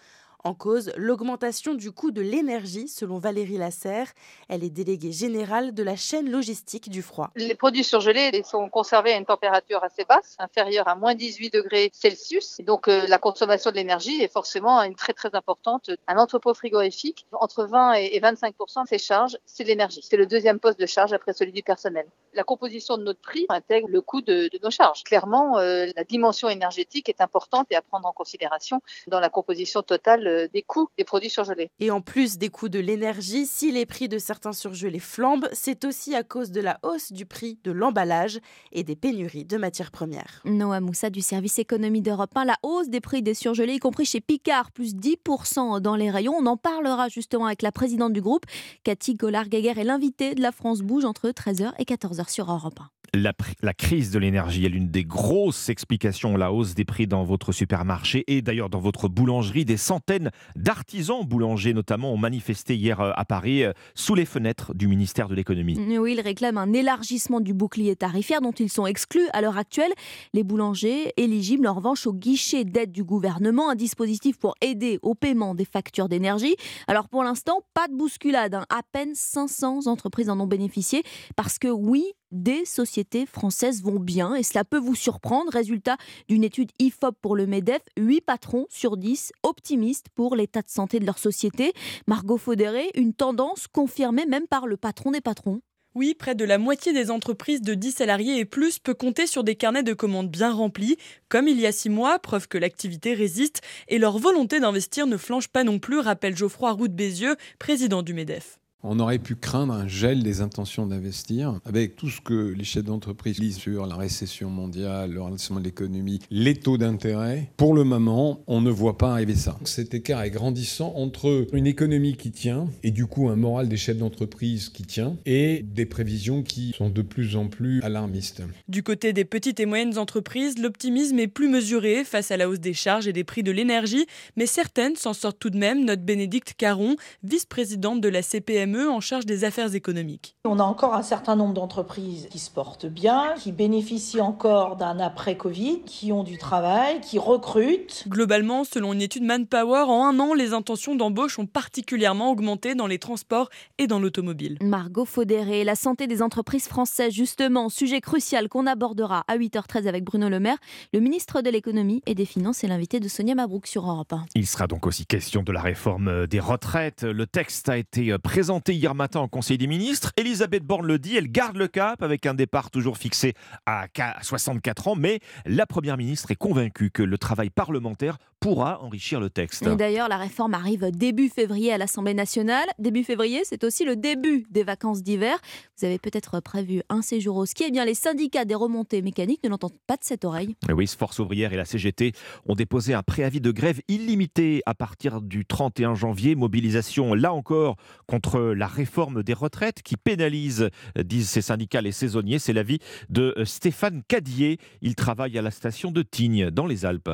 En cause, l'augmentation du coût de l'énergie, selon Valérie Lasserre. Elle est déléguée générale de la chaîne logistique du froid.
Les produits surgelés sont conservés à une température assez basse, inférieure à moins 18 degrés Celsius. donc euh, la consommation de l'énergie est forcément très très importante. Un entrepôt frigorifique, entre 20 et 25% de ses charges, c'est l'énergie. C'est le deuxième poste de charge après celui du personnel. la composition de notre prix intègre le coût de, de nos charges. Clairement, euh, la dimension énergétique est importante et à prendre en considération dans la composition totale euh, des coûts des produits surgelés.
Et en plus des coûts de l'énergie, si les prix de certains surgelés flambent, c'est aussi à cause de la hausse du prix de l'emballage et des pénuries de matières premières.
Noah Moussa du service économie d'Europe 1, la hausse des prix des surgelés, y compris chez Picard, plus 10% dans les rayons. On en parlera justement avec la présidente du groupe, Cathy Gollard-Gaguer, et l'invité de la France Bouge entre 13h et 14h sur Europe 1.
La, crise de l'énergie est l'une des grosses explications à la hausse des prix dans votre supermarché et d'ailleurs dans votre boulangerie. Des centaines d'artisans boulangers notamment ont manifesté hier euh, à Paris euh, sous les fenêtres du ministère de l'économie.
Oui, ils réclament un élargissement du bouclier tarifaire dont ils sont exclus à l'heure actuelle. Les boulangers éligibles en revanche au guichet d'aide du gouvernement, un dispositif pour aider au paiement des factures d'énergie. Alors pour l'instant, pas de bousculade. Hein. À peine 500 entreprises en ont bénéficié parce que oui, des sociétés françaises vont bien et cela peut vous surprendre. Résultat d'une étude IFOP pour le MEDEF, 8 patrons sur 10 optimistes pour l'état de santé de leur société. Margot Faudéré, une tendance confirmée même par le patron des patrons.
Oui, près de la moitié des entreprises de 10 salariés et plus peut compter sur des carnets de commandes bien remplis, comme il y a 6 mois, preuve que l'activité résiste, et leur volonté d'investir ne flanche pas non plus, rappelle Geoffroy Roux de Bézieux, président du MEDEF.
On aurait pu craindre un gel des intentions d'investir avec tout ce que les chefs d'entreprise lisent sur la récession mondiale, le ralentissement de l'économie, les taux d'intérêt. Pour le moment, on ne voit pas arriver ça. Cet écart est grandissant entre une économie qui tient et du coup un moral des chefs d'entreprise qui tient et des prévisions qui sont de plus en plus alarmistes.
Du côté des petites et moyennes entreprises, l'optimisme est plus mesuré face à la hausse des charges et des prix de l'énergie, mais certaines s'en sortent tout de même, note Bénédicte Caron, vice-présidente de la CPM en charge des affaires économiques.
On a encore un certain nombre d'entreprises qui se portent bien, qui bénéficient encore d'un après-Covid, qui ont du travail, qui recrutent.
Globalement, selon une étude Manpower, en un an, les intentions d'embauche ont particulièrement augmenté dans les transports et dans l'automobile.
Margot Faudéré, la santé des entreprises françaises, justement, sujet crucial qu'on abordera à 8h13 avec Bruno Le Maire, le ministre de l'économie et des finances et l'invité de Sonia Mabrouk sur Europe 1.
Il sera donc aussi question de la réforme des retraites. Le texte a été présenté hier matin en Conseil des ministres. Elisabeth Borne le dit, elle garde le cap avec un départ toujours fixé à 64 ans, mais la Première ministre est convaincue que le travail parlementaire pourra enrichir le texte.
Et d'ailleurs, la réforme arrive début février à l'Assemblée nationale. Début février, c'est aussi le début des vacances d'hiver. Vous avez peut-être prévu un séjour au ski. Eh bien, les syndicats des remontées mécaniques ne l'entendent pas de cette oreille.
Oui, Force ouvrière et la CGT ont déposé un préavis de grève illimité à partir du 31 janvier. Mobilisation, là encore, contre la réforme des retraites qui pénalise, disent ces syndicats, les saisonniers. C'est l'avis de Stéphane Cadier. Il travaille à la station de Tignes, dans les Alpes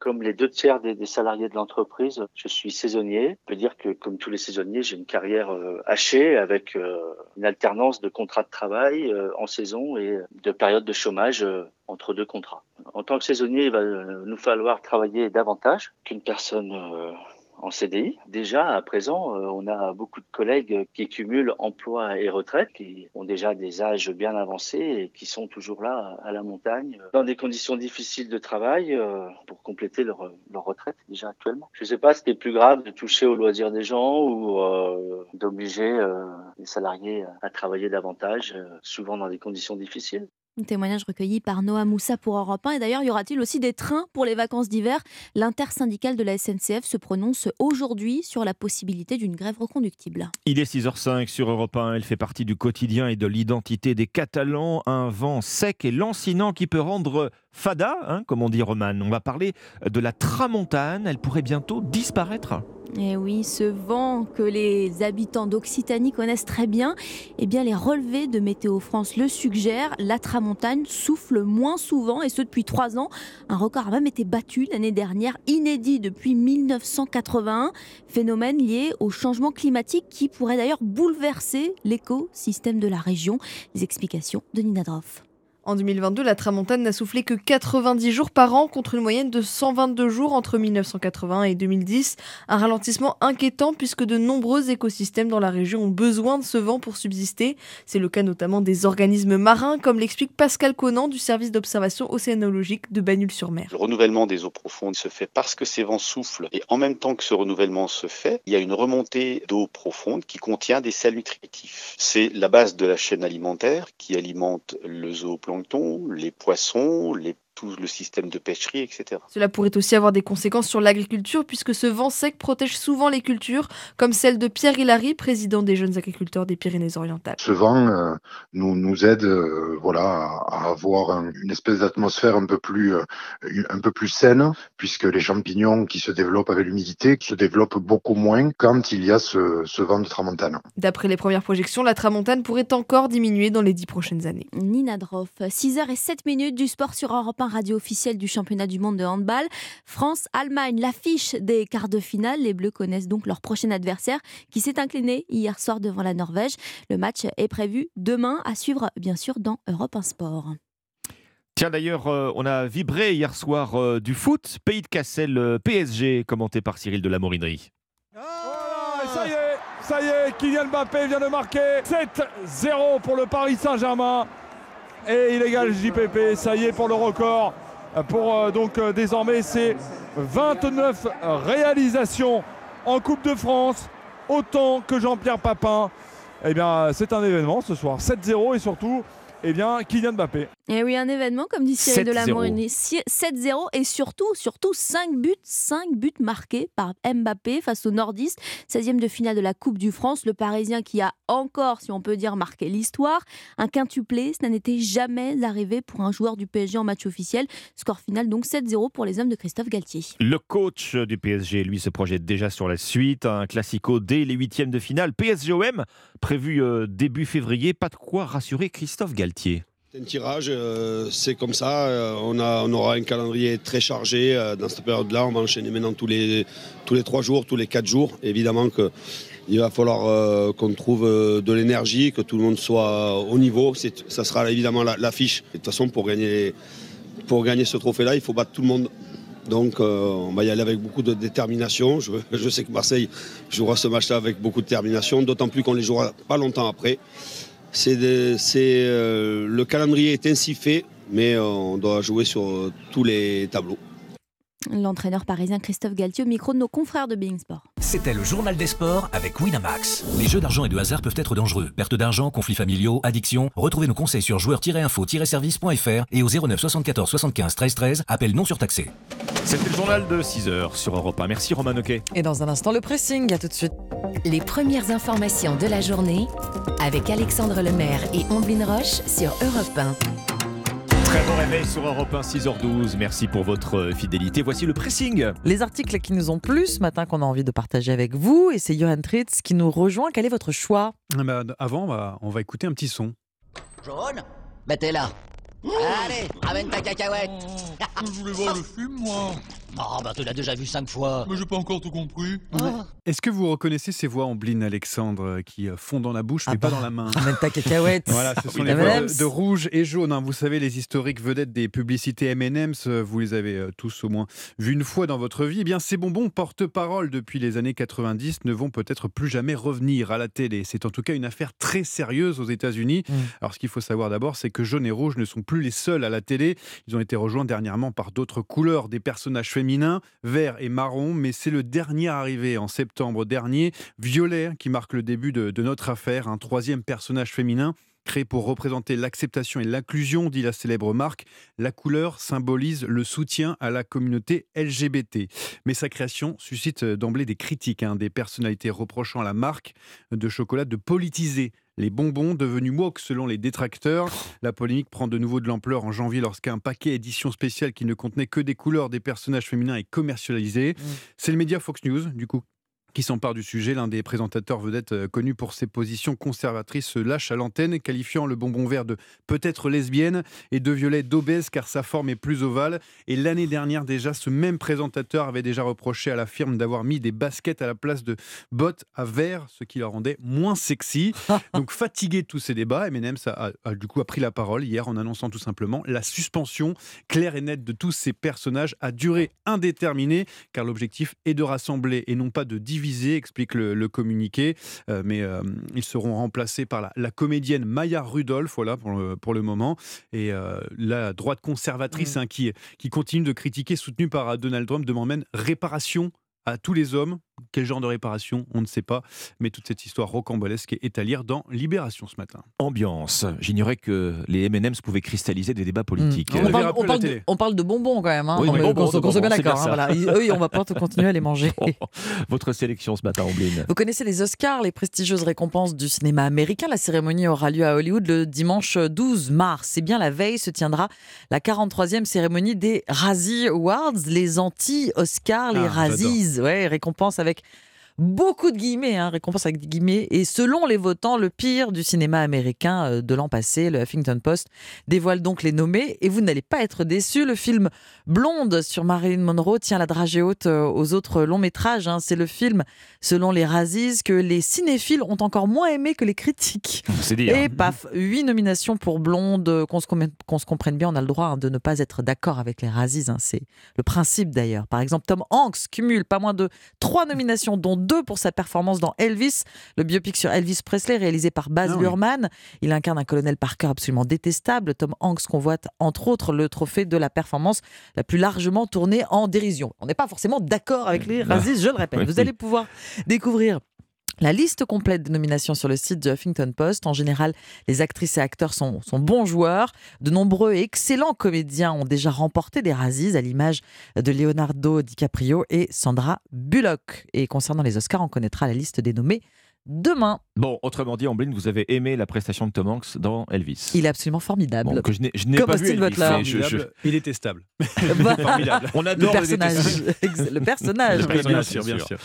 comme les deux tiers des, salariés de l'entreprise, je suis saisonnier. Je peux dire que, comme tous les saisonniers, j'ai une carrière euh, hachée avec euh, une alternance de contrats de travail euh, en saison et de périodes de chômage entre deux contrats. En tant que saisonnier, il va nous falloir travailler davantage qu'une personne en CDI. Déjà, à présent, euh, on a beaucoup de collègues qui cumulent emploi et retraite, qui ont déjà des âges bien avancés et qui sont toujours là à la montagne, dans des conditions difficiles de travail euh, pour compléter leur, retraite déjà actuellement. Je ne sais pas ce qui est plus grave de toucher aux loisirs des gens ou euh, d'obliger les salariés à travailler davantage, souvent dans des conditions difficiles.
Un témoignage recueilli par Noah Moussa pour Europe 1. Et d'ailleurs, y aura-t-il aussi des trains pour les vacances d'hiver? L'intersyndicale de la SNCF se prononce aujourd'hui sur la possibilité d'une grève reconductible.
Il est 6h05 sur Europe 1. Elle fait partie du quotidien et de l'identité des Catalans. Un vent sec et lancinant qui peut rendre fada, hein, comme on dit Roman. On va parler de la tramontane. Elle pourrait bientôt disparaître.
Et eh oui, ce vent que les habitants d'Occitanie connaissent très bien, eh bien les relevés de Météo France le suggèrent. La tramontagne souffle moins souvent et ce depuis trois ans. Un record a même été battu l'année dernière, inédit depuis 1981. Phénomène lié au changement climatique qui pourrait d'ailleurs bouleverser l'écosystème de la région. Les explications de Nina Droff.
En 2022, la tramontane n'a soufflé que 90 jours par an contre une moyenne de 122 jours entre 1980 et 2010. Un ralentissement inquiétant puisque de nombreux écosystèmes dans la région ont besoin de ce vent pour subsister. C'est le cas notamment des organismes marins, comme l'explique Pascal Conan du service d'observation océanologique de Bagnoul-sur-Mer.
Le renouvellement des eaux profondes se fait parce que ces vents soufflent et en même temps que ce renouvellement se fait, il y a une remontée d'eau profonde qui contient des sels nutritifs. C'est la base de la chaîne alimentaire qui alimente le zooplancton, les poissons, les tout le système de pêcherie, etc.
Cela pourrait aussi avoir des conséquences sur l'agriculture puisque ce vent sec protège souvent les cultures, comme celle de Pierre Hilary, président des jeunes agriculteurs des Pyrénées-Orientales.
Ce vent euh, nous, nous aide euh, voilà, à, avoir un, une espèce d'atmosphère un, peu plus, euh, un peu plus saine puisque les champignons qui se développent avec l'humidité se développent beaucoup moins quand il y a ce, ce vent de tramontane.
D'après les premières projections, la tramontane pourrait encore diminuer dans les dix prochaines années.
Nina Droff, 6h07 minutes du sport sur Europe 1 radio officielle du championnat du monde de handball. France-Allemagne, l'affiche des quarts de finale. Les Bleus connaissent donc leur prochain adversaire qui s'est incliné hier soir devant la Norvège. Le match est prévu demain à suivre bien sûr dans Europe 1 Sport.
Tiens d'ailleurs, euh, on a vibré hier soir euh, du foot, Pays de Cassel euh, PSG, commenté par Cyril de la Morinerie.
ça y est, ça y est, Kylian Mbappé vient de marquer 7-0 pour le Paris Saint-Germain et il égale JPP. Ça y est pour le record. Pour euh, donc euh, désormais c'est 29 réalisations en Coupe de France, autant que Jean-Pierre Papin. Eh bien, c'est un événement ce soir. 7-0 et surtout, eh bien, Kylian Mbappé.
Et eh oui, un événement, comme dit Cyril de la 7-0 et surtout, surtout 5 buts, 5 buts marqués par Mbappé face aux nordistes. 16e de finale de la Coupe du France, le Parisien qui a encore, si on peut dire, marqué l'histoire. Un quintuplé, ça n'était jamais arrivé pour un joueur du PSG en match officiel. Score final donc 7-0 pour les hommes de Christophe Galtier.
Le coach du PSG, lui, se projette déjà sur la suite. Un classico dès les huitièmes de finale. PSG-OM, prévu euh, début février. Pas de quoi rassurer Christophe Galtier.
C'est un tirage, euh, c'est comme ça. Euh, on, aura un calendrier très chargé euh, dans cette période-là. On va enchaîner maintenant tous les, tous les trois jours, tous les quatre jours. Évidemment qu'il va falloir qu'on trouve de l'énergie, que tout le monde soit au niveau. Ça sera évidemment l'affiche. de toute façon, pour gagner, pour gagner ce trophée-là, il faut battre tout le monde. Donc on va y aller avec beaucoup de détermination. Je, je sais que Marseille jouera ce match-là avec beaucoup de détermination, d'autant plus qu'on les jouera pas longtemps après. C'est euh, le calendrier est ainsi fait, mais euh, on doit jouer sur euh, tous les tableaux.
L'entraîneur parisien Christophe Galtier au micro de nos confrères de Being Sport.
C'était le journal des sports avec Winamax. Les jeux d'argent et de hasard peuvent être dangereux. Perte d'argent, conflits familiaux, addiction. Retrouvez nos conseils sur joueurs-info-service.fr et au 09 74 75 13 13. Appel non surtaxé.
C'était le journal de 6h sur Europe 1. Merci Romain Noquet.
Et dans un instant, le pressing. À tout de suite.
Les premières informations de la journée avec Alexandre Lemaire et Omblin Roche sur Europe 1.
Très bon réveil sur Europe 1, 6h12. Merci pour votre euh, fidélité. Voici le pressing.
Les articles qui nous ont plu ce matin qu'on a envie de partager avec vous. Et c'est Johan Tritz qui nous rejoint. Quel est votre choix?
Ah bah, Avant, on va écouter un petit son.
Jaune? Bah t'es là. Allez, ramène ta cacahuète.
je voulais voir le film, moi.
Oh, bah tu l'as déjà vu cinq fois.
Mais j'ai pas encore tout compris.
Ah. Est-ce que vous reconnaissez ces voix en bline, Alexandre, euh, qui euh, font dans la bouche, mais ah pas
bah,
dans la main?
Ramène ta cacahuète.
voilà, ce sont les voix de, rouge et jaune. Hein. Vous savez, les historiques vedettes des publicités M&M's, euh, vous les avez tous au moins vues une fois dans votre vie. Eh bien, ces bonbons porte-parole depuis les années 90 ne vont peut-être plus jamais revenir à la télé. C'est en tout cas une affaire très sérieuse aux États-Unis. Mm. Alors, ce qu'il faut savoir d'abord, c'est que jaune et rouge ne sont plus les seuls à la télé. Ils ont été rejoints dernièrement par d'autres couleurs, des personnages féminins, vert et marron, mais c'est le dernier arrivé en septembre dernier, Violet, qui marque le début de, de notre affaire, un troisième personnage féminin créé pour représenter l'acceptation et l'inclusion, dit la célèbre marque. La couleur symbolise le soutien à la communauté LGBT. Mais sa création suscite d'emblée des critiques, hein, des personnalités reprochant à la marque de chocolat de politiser les bonbons devenus woke selon les détracteurs. La polémique prend de nouveau de l'ampleur en janvier lorsqu'un paquet édition spéciale qui ne contenait que des couleurs des personnages féminins est commercialisé. Mm. C'est le média Fox News, du coup, qui s'empare du sujet. L'un des présentateurs vedettes euh, connu pour ses positions conservatrices se lâche à l'antenne, qualifiant le bonbon vert de peut-être lesbienne et de violet d'obèse car sa forme est plus ovale. Et l'année dernière déjà, ce même présentateur avait déjà reproché à la firme d'avoir mis des baskets à la place de bottes à verre, ce qui la rendait moins sexy. Donc fatigué de tous ces débats, M&M's a, a, du coup a pris la parole hier en annonçant tout simplement la suspension claire et nette de tous ces personnages à durée indéterminée, car l'objectif est de rassembler et non pas de diviser visé, explique le, communiqué. Euh, mais euh, ils seront remplacés par la, comédienne Maya Rudolph, voilà, pour le, pour le moment. Et euh, la droite conservatrice hein, qui, qui continue de critiquer, soutenue par Donald Trump, demande même réparation à tous les hommes quel genre de réparation On ne sait pas. Mais toute cette histoire rocambolesque est à lire dans Libération ce matin.
Ambiance. J'ignorais que les M&M's pouvaient cristalliser des débats politiques.
On, parle, de, bonbons quand même. Hein. on, bien d'accord. Hein, on va pas continuer à les manger.
Votre sélection ce matin, Ambline.
Vous connaissez les Oscars, les prestigieuses récompenses du cinéma américain. La cérémonie aura lieu à Hollywood le dimanche 12 mars. C'est bien la veille se tiendra la 43e cérémonie des Razzie Awards, les anti-Oscars, les ah, Razzies. Ouais, récompense avec avec beaucoup de guillemets, hein, récompense avec des guillemets. Et selon les votants, le pire du cinéma américain euh, de l'an passé, le Huffington Post dévoile donc les nommés. Et vous n'allez pas être déçus. Le film Blonde sur Marilyn Monroe tient la dragée haute euh, aux autres longs métrages. Hein. C'est le film, selon les Razzies, que les cinéphiles ont encore moins aimé que les critiques. Et paf, huit nominations pour Blonde. Qu'on se, comprenne bien, on a le droit hein, de ne pas être d'accord avec les Razzies. C'est le principe d'ailleurs. Par exemple, Tom Hanks cumule pas moins de trois nominations, dont pour sa performance dans Elvis, le biopic sur Elvis Presley réalisé par Baz ah Luhrmann. Il incarne un colonel Parker absolument détestable. Tom Hanks convoite entre autres le trophée de la performance la plus largement tournée en dérision. On n'est pas forcément d'accord avec les ah. racistes, je le répète. Vous allez pouvoir découvrir la liste complète des nominations sur le site du Huffington Post. En général, les actrices et acteurs sont, sont bons joueurs. De nombreux et excellents comédiens ont déjà remporté des Razzies, à l'image de Leonardo DiCaprio et Sandra Bullock. Et concernant les Oscars, on connaîtra la liste des nommés demain.
Bon, autrement dit, Ambline, vous avez aimé la prestation de Tom Hanks dans Elvis.
Il est absolument formidable.
je n'ai pas vu
Elvis, Il est testable.
formidable. On adore
le personnage. Le personnage.
bien sûr, bien sûr.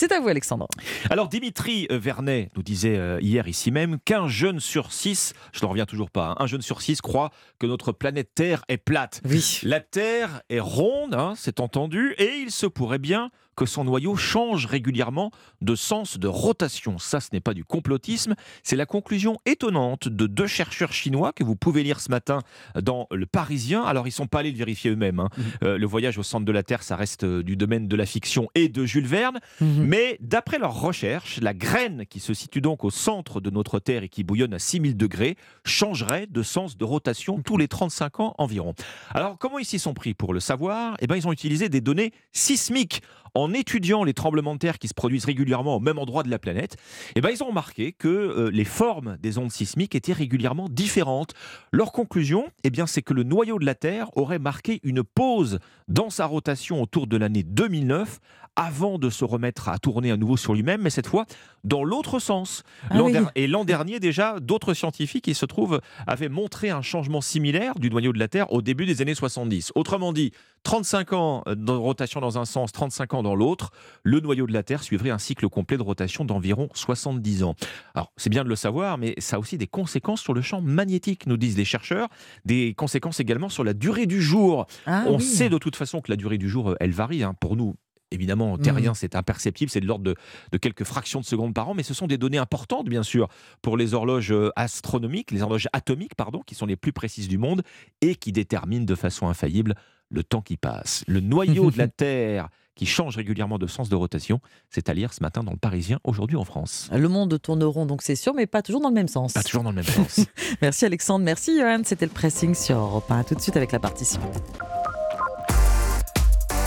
C'est à vous, Alexandre.
Alors, Dimitri Vernet nous disait euh, hier ici même qu'un jeune sur six, je ne reviens toujours pas, hein, un jeune sur six croit que notre planète Terre est plate.
Oui.
La Terre est ronde, hein, c'est entendu, et il se pourrait bien que son noyau change régulièrement de sens de rotation. Ça, ce n'est pas du complotisme, c'est la conclusion étonnante de deux chercheurs chinois que vous pouvez lire ce matin dans Le Parisien. Alors, ils ne sont pas allés le vérifier eux-mêmes. Hein. Mmh. Euh, le voyage au centre de la Terre, ça reste euh, du domaine de la fiction et de Jules Verne. Mmh. Mais d'après leurs recherches, la graine qui se situe donc au centre de notre Terre et qui bouillonne à 6000 degrés changerait de sens de rotation tous les 35 ans environ. Alors, comment ils s'y sont pris? Pour le savoir Eh bien, ils ont utilisé des données sismiques en étudiant les tremblements de terre qui se produisent régulièrement au même endroit de la planète, eh ben, ils ont remarqué que euh, les formes des ondes sismiques étaient régulièrement différentes. Leur conclusion, eh bien, c'est que le noyau de la Terre aurait marqué une pause dans sa rotation autour de l'année 2009 avant de se remettre à tourner à nouveau sur lui-même, mais cette fois dans l'autre sens. Ah et l'an dernier déjà, d'autres scientifiques, qui se trouvent, avaient montré un changement similaire du noyau de la Terre au début des années 70. Autrement dit, 35 ans de rotation dans un sens, 35 ans dans l'autre, le noyau de la Terre suivrait un cycle complet de rotation d'environ 70 ans. Alors, c'est bien de le savoir, mais ça a aussi des conséquences sur le champ magnétique, nous disent les chercheurs, des conséquences également sur la durée du jour. Ah On sait de toute façon que la durée du jour, elle varie. Hein. Pour nous, Évidemment, terrien, mmh. c'est imperceptible, c'est de l'ordre de, quelques fractions de secondes par an, mais ce sont des données importantes, bien sûr, pour les horloges euh, astronomiques, les horloges atomiques, pardon, qui sont les plus précises du monde et qui déterminent de façon infaillible le temps qui passe. Le noyau de la Terre qui change régulièrement de sens de rotation. C'est à lire ce matin dans le Parisien, aujourd'hui en France.
Le monde tourne rond, donc c'est sûr, mais pas toujours dans le même sens.
Pas toujours dans le même sens.
merci Alexandre, merci Johan. C'était le pressing sur Europe 1. Tout de suite avec la partition.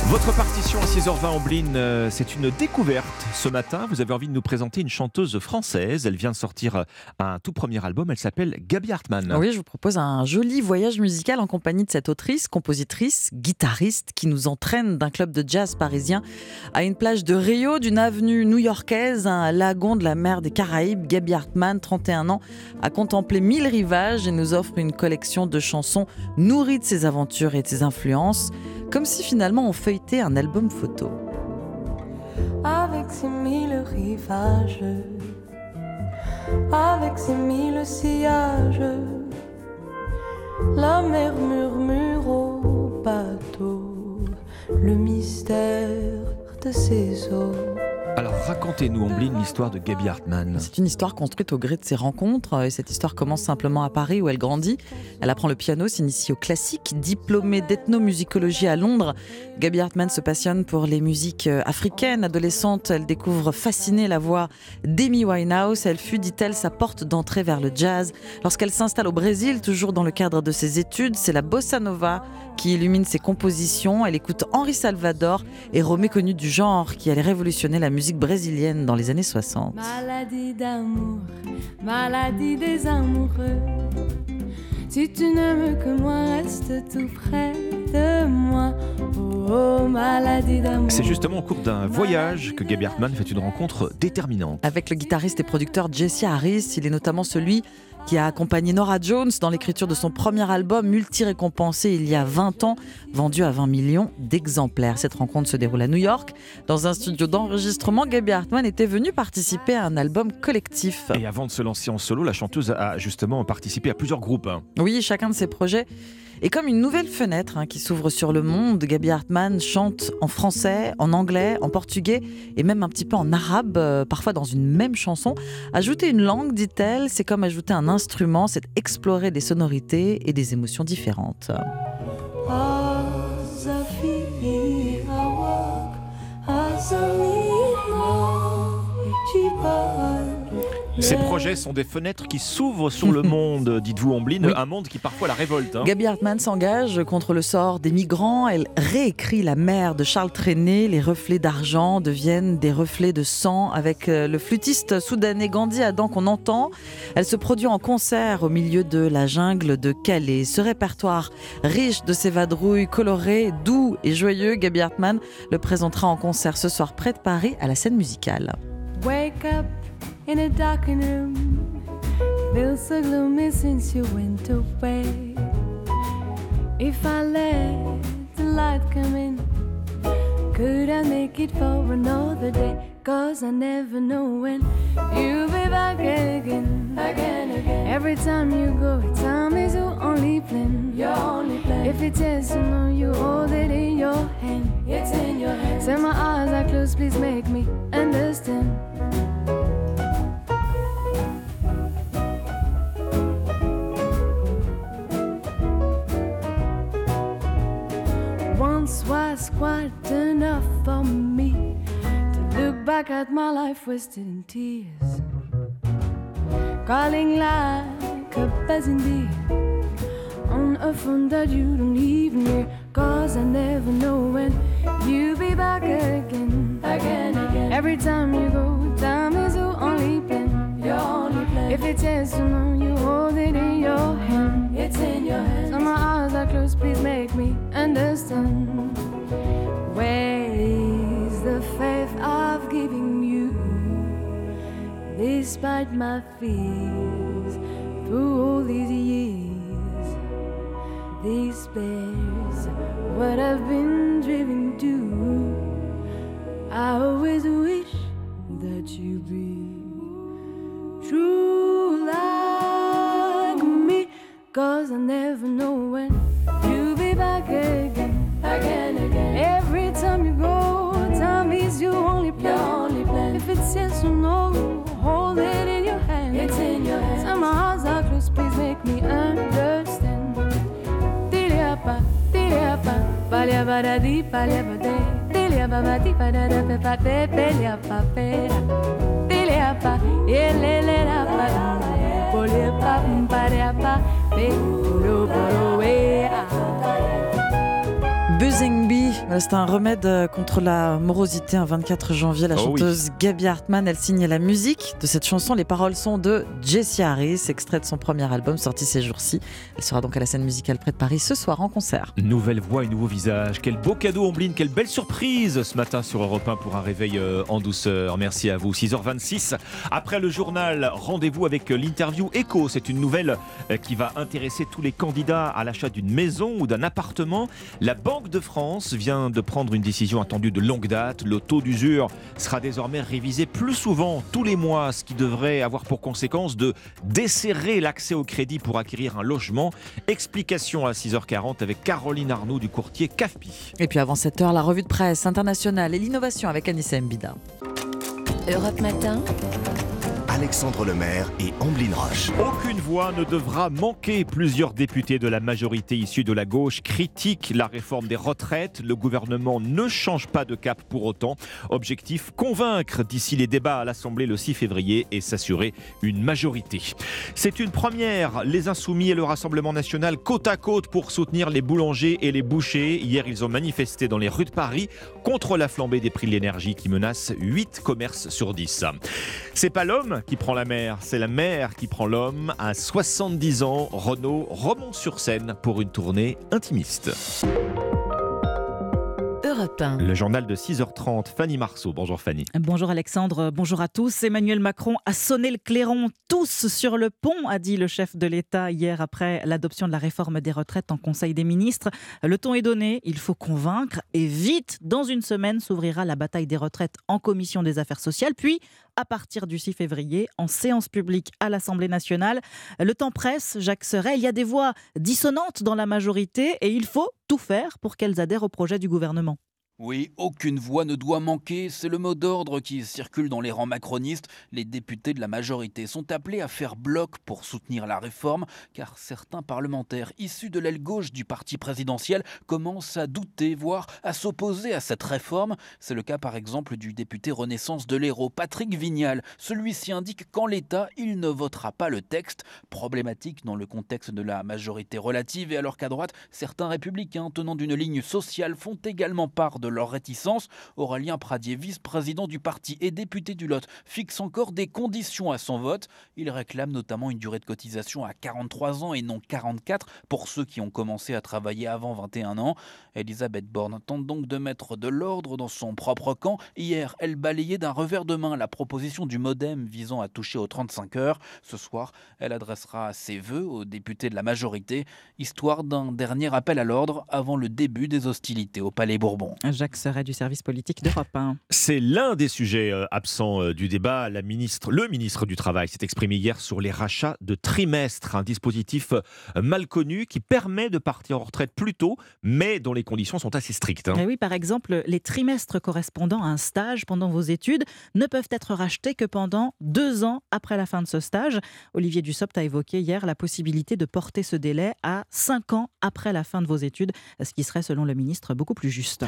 Votre partition à 6h20 Ambline, euh, c'est une découverte ce matin. Vous avez envie de nous présenter une chanteuse française. Elle vient de sortir euh, un tout premier album. Elle s'appelle Gabi Hartmann.
Oui, je vous propose un joli voyage musical en compagnie de cette autrice, compositrice, guitariste qui nous entraîne d'un club de jazz parisien à une plage de Rio, d'une avenue new-yorkaise, un lagon de la mer des Caraïbes. Gabi Hartmann, 31 ans, a contemplé mille rivages et nous offre une collection de chansons nourries de ses aventures et de ses influences comme si finalement on feuilletait un album photo. Avec ses
rivage, avec ses mille sillages, la mer murmure au bateau le mystère de ses eaux.
Alors racontez-nous, Ombline, l'histoire de Gaby Hartmann.
C'est une histoire construite au gré de ses rencontres. Et cette histoire commence simplement à Paris où elle grandit. Elle apprend le piano, s'initie au classique. Diplômée d'ethnomusicologie à Londres, Gaby Hartmann se passionne pour les musiques euh, africaines. Adolescente, elle découvre fascinée la voix d'Amy Winehouse. Elle fut, dit-elle, sa porte d'entrée vers le jazz. Lorsqu'elle s'installe au Brésil, toujours dans le cadre de ses études, c'est la bossa nova qui illumine ses compositions. Elle écoute Henri Salvador, héros méconnu du genre qui allait révolutionner la musique brésilienne dans les années 60.
Maladie d'amour, maladie des amoureux. Si tu n'aimes que moi, reste tout près de moi. Oh, maladie d'amour.
C'est justement au cours d'un voyage que Gaby Hartmann fait une rencontre déterminante.
Avec le guitariste et producteur Jesse Harris, il est notamment celui qui a accompagné Nora Jones dans l'écriture de son premier album multi-récompensé il y a 20 ans, vendu à 20 millions d'exemplaires. Cette rencontre se déroule à New York. Dans un studio d'enregistrement, Gaby Hartmann était venue participer à un album collectif.
Et avant de se lancer en solo, la chanteuse a justement participé à plusieurs groupes. hein.
Oui, chacun de ses projets est comme une nouvelle fenêtre hein, qui s'ouvre sur le monde. Gaby Hartmann chante en français, en anglais, en portugais et même un petit peu en arabe, euh, parfois dans une même chanson. Ajouter une langue, dit-elle, c'est comme ajouter un instrument, c'est explorer des sonorités et des émotions différentes.
Ces projets sont des fenêtres qui s'ouvrent sur le monde, dites-vous Ombline, un monde qui parfois la révolte. hein.
Gaby Hartmann s'engage contre le sort des migrants. Elle réécrit la mère de Charles Trenet. Les reflets d'argent deviennent des reflets de sang. Avec euh, le flûtiste soudanais Gandhi Adam qu'on entend, elle se produit en concert au milieu de la jungle de Calais. Ce répertoire riche de ses vadrouilles colorées, doux et joyeux, Gaby Hartmann le présentera en concert ce soir près de Paris à la scène musicale.
Wake up in a darkened room. Feels so gloomy since you went away. If I let the light come in, could I make it for another day? Cause I never know when you'll be back again. Again, again. Every time you go, time is your only plan. Your only plan. If it says you know, you hold it in your hand. It's in your hand. Say my eyes are closed, please make me understand. Once was quite enough for me to look back at my life wasted in tears. Calling like a buzzing bee on a phone that you don't even hear. Cause I never know when you'll be back again. Again, again. Every time you go, time is your only plan. Your only plan. If it says to know, understand. Where is the faith I've given you? Despite my fears, through all these years, this bears what I've been driven to. I always wish that you be true like me, cause I never know when tiliapa, paliabadadi, paliabade. Tiliababadi, padada, pepate, peliapa, pera. Tiliapa, yelelera, pa, poliapa, pariapa, pe, polo, polo, wea.
Buzzing C'est un remède euh, contre la morosité. Un 24 janvier, la
Oh oui.
chanteuse Gaby Hartmann, elle signe la musique de cette chanson. Les paroles sont de Jessie Harris, extrait de son premier album sorti ces jours-ci. Elle sera donc à la scène musicale près de Paris ce soir en concert.
Nouvelle voix et nouveau visage. Quel beau cadeau, Ombline. Quelle belle surprise ce matin sur Europe 1 pour un réveil euh, en douceur. Merci à vous. 6h26. Après le journal, rendez-vous avec euh, l'interview Echo. C'est une nouvelle qui va intéresser tous les candidats à l'achat d'une maison ou d'un appartement. La Banque de France vient de prendre une décision attendue de longue date. Le taux d'usure sera désormais révisé plus souvent tous les mois, ce qui devrait avoir pour conséquence de desserrer l'accès au crédit pour acquérir un logement. Explication à 6h40 avec Caroline Arnoux du courtier CAFPI.
Et puis avant 7h, la revue de presse internationale et l'innovation avec Anissa Mbida.
Europe Matin.
Alexandre Lemaire et Amblin Roche.
Aucune voix ne devra manquer. Plusieurs députés de la majorité issue de la gauche critiquent la réforme des retraites. Le gouvernement ne change pas de cap pour autant. Objectif convaincre d'ici les débats à l'Assemblée le 6 février et s'assurer une majorité. C'est une première. Les Insoumis et le Rassemblement national côte à côte pour soutenir les boulangers et les bouchers. Hier, ils ont manifesté dans les rues de Paris contre la flambée des prix de l'énergie qui menace 8 commerces sur 10. C'est pas l'homme qui prend la mer, c'est la mer qui prend l'homme. À 70 ans, Renault remonte sur scène pour une tournée intimiste.
Europe 1.
Le journal de 6h30, Fanny Marceau. Bonjour Fanny.
Bonjour Alexandre, bonjour à tous. Emmanuel Macron a sonné le clairon tous sur le pont, a dit le chef de l'État hier après l'adoption de la réforme des retraites en Conseil des ministres. Le ton est donné, il faut convaincre et vite, dans une semaine, s'ouvrira la bataille des retraites en commission des affaires sociales, puis à partir du 6 février en séance publique à l'Assemblée nationale. Le temps presse, Jacques Serret, il y a des voix dissonantes dans la majorité et il faut tout faire pour qu'elles adhèrent au projet du gouvernement.
Oui, aucune voix ne doit manquer, c'est le mot d'ordre qui circule dans les rangs macronistes. Les députés de la majorité sont appelés à faire bloc pour soutenir la réforme, car certains parlementaires issus de l'aile gauche du parti présidentiel commencent à douter, voire à s'opposer à cette réforme. C'est le cas par exemple du député Renaissance de l'Hérault, Patrick Vignal. Celui-ci indique qu'en l'état, il ne votera pas le texte, problématique dans le contexte de la majorité relative, et alors qu'à droite, certains républicains tenant d'une ligne sociale font également part de leur réticence. Aurélien Pradier, vice-président du parti et député du Lot, fixe encore des conditions à son vote. Il réclame notamment une durée de cotisation à 43 ans et non 44 pour ceux qui ont commencé à travailler avant 21 ans. Elisabeth Borne tente donc de mettre de l'ordre dans son propre camp. Hier, elle balayait d'un revers de main la proposition du modem visant à toucher aux 35 heures. Ce soir, elle adressera ses vœux aux députés de la majorité, histoire d'un dernier appel à l'ordre avant le début des hostilités au Palais Bourbon.
Jacques Serret du service politique d'Europe 1.
C'est l'un des sujets euh, absents euh, du débat. La ministre, le ministre du Travail s'est exprimé hier sur les rachats de trimestres, un dispositif euh, mal connu qui permet de partir en retraite plus tôt, mais dont les conditions sont assez strictes. hein.
Eh oui, par exemple, les trimestres correspondant à un stage pendant vos études ne peuvent être rachetés que pendant deux ans après la fin de ce stage. Olivier Dussopt a évoqué hier la possibilité de porter ce délai à cinq ans après la fin de vos études, ce qui serait, selon le ministre, beaucoup plus juste.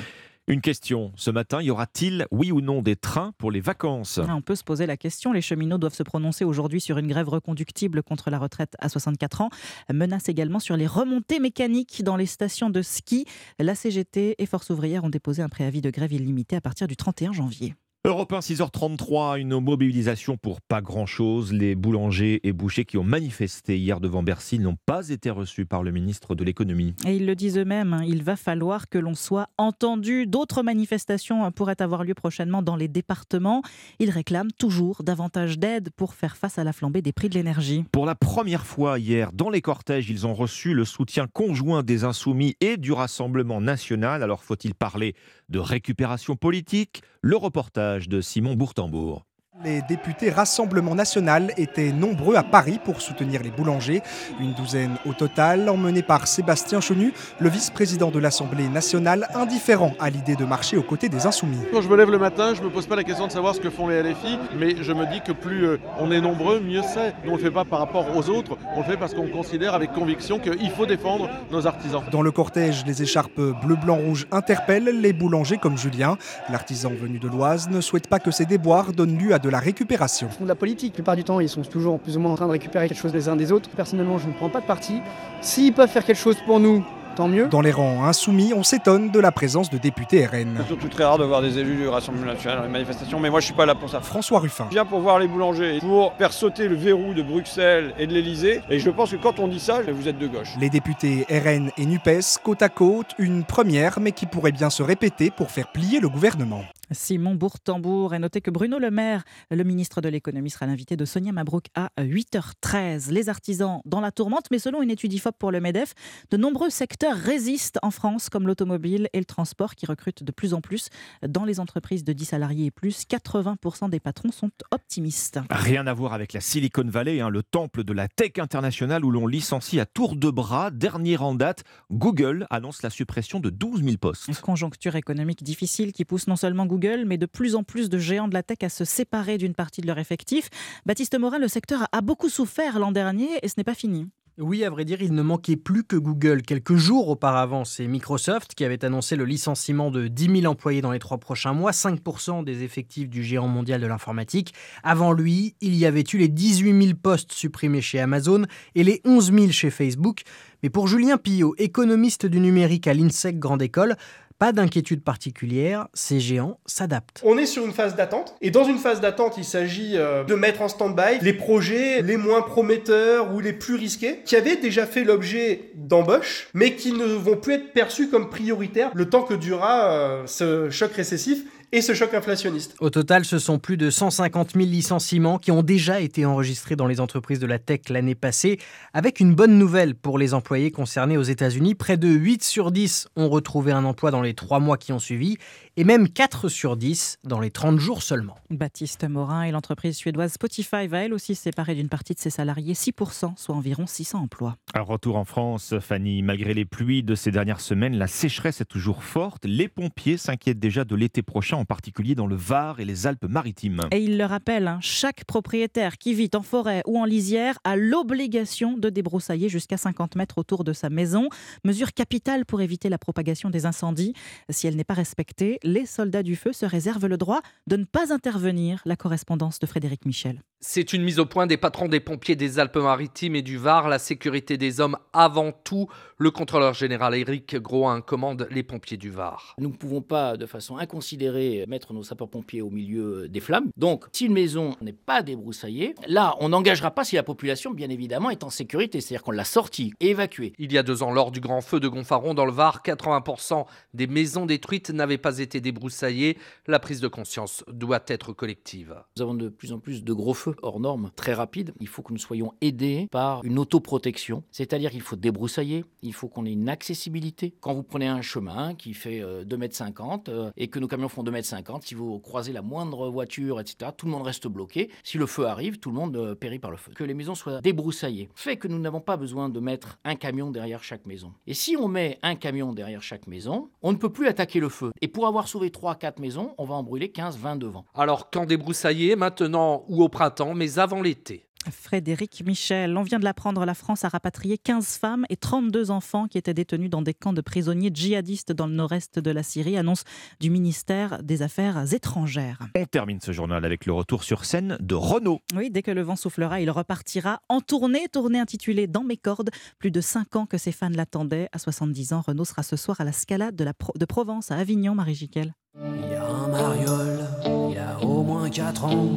Une question, ce matin, y aura-t-il, oui ou non, des trains pour les vacances?
Ah, On peut se poser la question. Les cheminots doivent se prononcer aujourd'hui sur une grève reconductible contre la retraite à 64 ans. Menace également sur les remontées mécaniques dans les stations de ski. La CGT et Force ouvrière ont déposé un préavis de grève illimité à partir du 31 janvier.
Europe 1, 6h33, une mobilisation pour pas grand-chose. Les boulangers et bouchers qui ont manifesté hier devant Bercy n'ont pas été reçus par le ministre de l'économie.
Et ils le disent eux-mêmes, hein, il va falloir que l'on soit entendu. D'autres manifestations pourraient avoir lieu prochainement dans les départements. Ils réclament toujours davantage d'aide pour faire face à la flambée des prix de l'énergie.
Pour la première fois hier, dans les cortèges, ils ont reçu le soutien conjoint des Insoumis et du Rassemblement national. Alors faut-il parler de récupération politique Le reportage de Simon Bourtambourg.
Les députés Rassemblement National étaient nombreux à Paris pour soutenir les boulangers. Une douzaine au total, emmenés par Sébastien Chenu, le vice-président de l'Assemblée nationale, indifférent à l'idée de marcher aux côtés des Insoumis.
Quand je me lève le matin, je me pose pas la question de savoir ce que font les LFI, mais je me dis que plus euh, on est nombreux, mieux c'est. Nous on le fait pas par rapport aux autres, on le fait parce qu'on considère avec conviction qu'il faut défendre nos artisans.
Dans le cortège, les écharpes bleu-blanc-rouge interpellent les boulangers comme Julien. L'artisan venu de l'Oise ne souhaite pas que ces déboires donnent lieu à de la récupération.
font de la politique. La plupart du temps, ils sont toujours plus ou moins en train de récupérer quelque chose les uns des autres. Personnellement, je ne prends pas de parti. S'ils peuvent faire quelque chose pour nous, tant mieux.
Dans les rangs insoumis, on s'étonne de la présence de députés RN.
C'est surtout très rare de voir des élus du Rassemblement national dans les manifestations, mais moi je suis pas là pour ça.
François Ruffin.
Je viens pour voir les boulangers, pour faire sauter le verrou de Bruxelles et de l'Elysée, et je pense que quand on dit ça, vous êtes de gauche.
Les députés RN et NUPES, côte à côte, une première, mais qui pourrait bien se répéter pour faire plier le gouvernement.
Simon Bourtambour. Et notez que Bruno Le Maire, le ministre de l'économie, sera l'invité de Sonia Mabrouk à 8h13. Les artisans dans la tourmente, mais selon une étude IFOP pour le MEDEF, de nombreux secteurs résistent en France, comme l'automobile et le transport, qui recrutent de plus en plus dans les entreprises de 10 salariés et plus. 80% des patrons sont optimistes.
Rien à voir avec la Silicon Valley, hein, le temple de la tech internationale où l'on licencie à tour de bras. Dernier en date, Google annonce la suppression de 12 000 postes.
Une conjoncture économique difficile qui pousse non seulement Google, mais de plus en plus de géants de la tech à se séparer d'une partie de leur effectif. Baptiste Morin, le secteur a beaucoup souffert l'an dernier et ce n'est pas fini.
Oui, à vrai dire, il ne manquait plus que Google. Quelques jours auparavant, c'est Microsoft qui avait annoncé le licenciement de 10 000 employés dans les trois prochains mois, 5% des effectifs du géant mondial de l'informatique. Avant lui, il y avait eu les 18 000 postes supprimés chez Amazon et les 11 000 chez Facebook. Mais pour Julien Pillot, économiste du numérique à l'INSEC Grande École, pas d'inquiétude particulière, ces géants s'adaptent.
On est sur une phase d'attente, et dans une phase d'attente, il s'agit euh, de mettre en stand-by les projets les moins prometteurs ou les plus risqués, qui avaient déjà fait l'objet d'embauches, mais qui ne vont plus être perçus comme prioritaires le temps que durera euh, ce choc récessif et ce choc inflationniste.
Au total, ce sont plus de 150 000 licenciements qui ont déjà été enregistrés dans les entreprises de la tech l'année passée, avec une bonne nouvelle pour les employés concernés aux États-Unis. Près de 8 sur 10 ont retrouvé un emploi dans les 3 mois qui ont suivi, et même 4 sur 10 dans les 30 jours seulement.
Baptiste Morin et l'entreprise suédoise Spotify va elle aussi se séparer d'une partie de ses salariés, 6%, soit environ 600 emplois.
Un retour en France, Fanny. Malgré les pluies de ces dernières semaines, la sécheresse est toujours forte. Les pompiers s'inquiètent déjà de l'été prochain, en particulier dans le Var et les Alpes-Maritimes.
Et il le rappelle, hein, chaque propriétaire qui vit en forêt ou en lisière a l'obligation de débroussailler jusqu'à 50 mètres autour de sa maison. Mesure capitale pour éviter la propagation des incendies. Si elle n'est pas respectée, les soldats du feu se réservent le droit de ne pas intervenir. La correspondance de Frédéric Michel.
C'est une mise au point des patrons des pompiers des Alpes-Maritimes et du Var. La sécurité des hommes avant tout. Le contrôleur général Éric Groin commande les pompiers du Var.
Nous ne pouvons pas, de façon inconsidérée, mettre nos sapeurs-pompiers au milieu des flammes. Donc, si une maison n'est pas débroussaillée, là, on n'engagera pas si la population, bien évidemment, est en sécurité. C'est-à-dire qu'on l'a sortie et évacuée.
Il y a deux ans, lors du grand feu de Gonfaron dans le Var, 80% des maisons détruites n'avaient pas été débroussaillées. La prise de conscience doit être collective.
Nous avons de plus en plus de gros feux hors normes, très rapides. Il faut que nous soyons aidés par une autoprotection. C'est-à-dire qu'il faut débroussailler, il faut qu'on ait une accessibilité. Quand vous prenez un chemin qui fait 2,50 m et que nos camions font 2,50 m, si vous croisez la moindre voiture, etc., tout le monde reste bloqué. Si le feu arrive, tout le monde euh, périt par le feu. Que les maisons soient débroussaillées fait que nous n'avons pas besoin de mettre un camion derrière chaque maison. Et si on met un camion derrière chaque maison, on ne peut plus attaquer le feu. Et pour avoir sauvé 3-4 maisons, on va en brûler 15-20 devant.
Alors quand débroussailler, maintenant ou au printemps, mais avant l'été
Frédéric Michel. On vient de l'apprendre, la France a rapatrié 15 femmes et 32 enfants qui étaient détenus dans des camps de prisonniers djihadistes dans le nord-est de la Syrie, annonce du ministère des Affaires étrangères.
On termine ce journal avec le retour sur scène de Renault.
Oui, dès que le vent soufflera, il repartira en tournée, tournée intitulée Dans mes cordes. Plus de 5 ans que ses fans l'attendaient. À 70 ans, Renault sera ce soir à la Scala de, la de Provence, à Avignon, Marie Giquel.
Il y a un mariole, il a au moins 4 ans.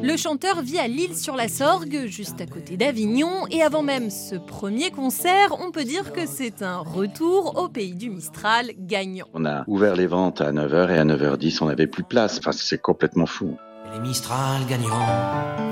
Le chanteur vit à Lille-sur-la-Sorgue, juste à côté d'Avignon, et avant même ce premier concert, on peut dire que c'est un retour au pays du Mistral gagnant.
On a ouvert les ventes à 9h et à 9h10, on n'avait plus place. Enfin, c'est complètement fou.
Les Mistral gagnants.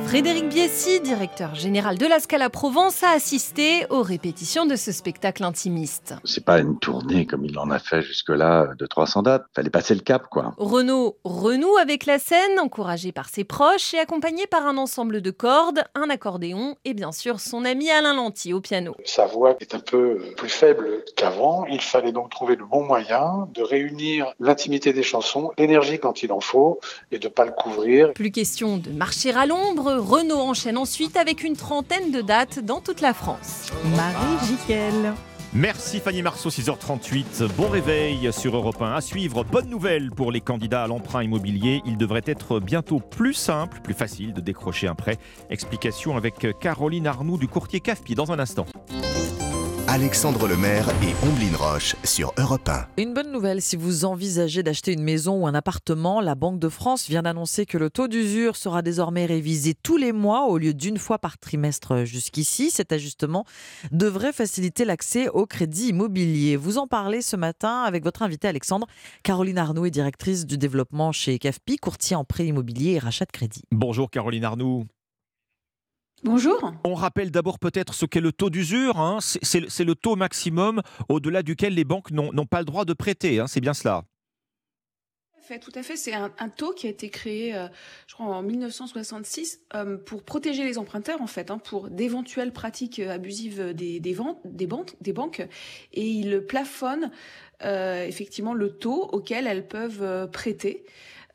Frédéric Biessi, directeur général de la Scala Provence, a assisté aux répétitions de ce spectacle intimiste.
C'est pas une tournée comme il en a fait jusque-là de 300 dates. Fallait passer le cap, quoi.
Renaud renoue avec la scène, encouragé par ses proches et accompagné par un ensemble de cordes, un accordéon et bien sûr son ami Alain Lanty au piano.
Sa voix est un peu plus faible qu'avant. Il fallait donc trouver le bon moyen de réunir l'intimité des chansons, l'énergie quand il en faut et de pas le couvrir.
Plus question de marcher à l'ombre, Renault enchaîne ensuite avec une trentaine de dates dans toute la France.
Marie Jiquel.
Merci Fanny Marceau, 6h38. Bon réveil sur Europe 1. À suivre, bonne nouvelle pour les candidats à l'emprunt immobilier. Il devrait être bientôt plus simple, plus facile de décrocher un prêt. Explication avec Caroline Arnoux du courtier CAFPI dans un instant.
Alexandre Lemaire et Omblin Roche sur Europe 1.
Une bonne nouvelle, si vous envisagez d'acheter une maison ou un appartement, la Banque de France vient d'annoncer que le taux d'usure sera désormais révisé tous les mois au lieu d'une fois par trimestre jusqu'ici. Cet ajustement devrait faciliter l'accès au crédit immobilier. Vous en parlez ce matin avec votre invité Alexandre. Caroline Arnoux est directrice du développement chez CAFPI, courtier en prêt immobilier et rachat de crédit.
Bonjour Caroline Arnoux.
Bonjour.
On rappelle d'abord peut-être ce qu'est le taux d'usure. hein. C'est- le taux maximum au-delà duquel les banques n'ont pas le droit de prêter. hein. C'est bien cela.
Tout à fait. C'est un, un taux qui a été créé, euh, je crois, en 1966 euh, pour protéger les emprunteurs, en fait, hein, pour d'éventuelles pratiques euh, abusives des, des, ventes, des, banques, des banques. Et il plafonne euh, effectivement le taux auquel elles peuvent prêter.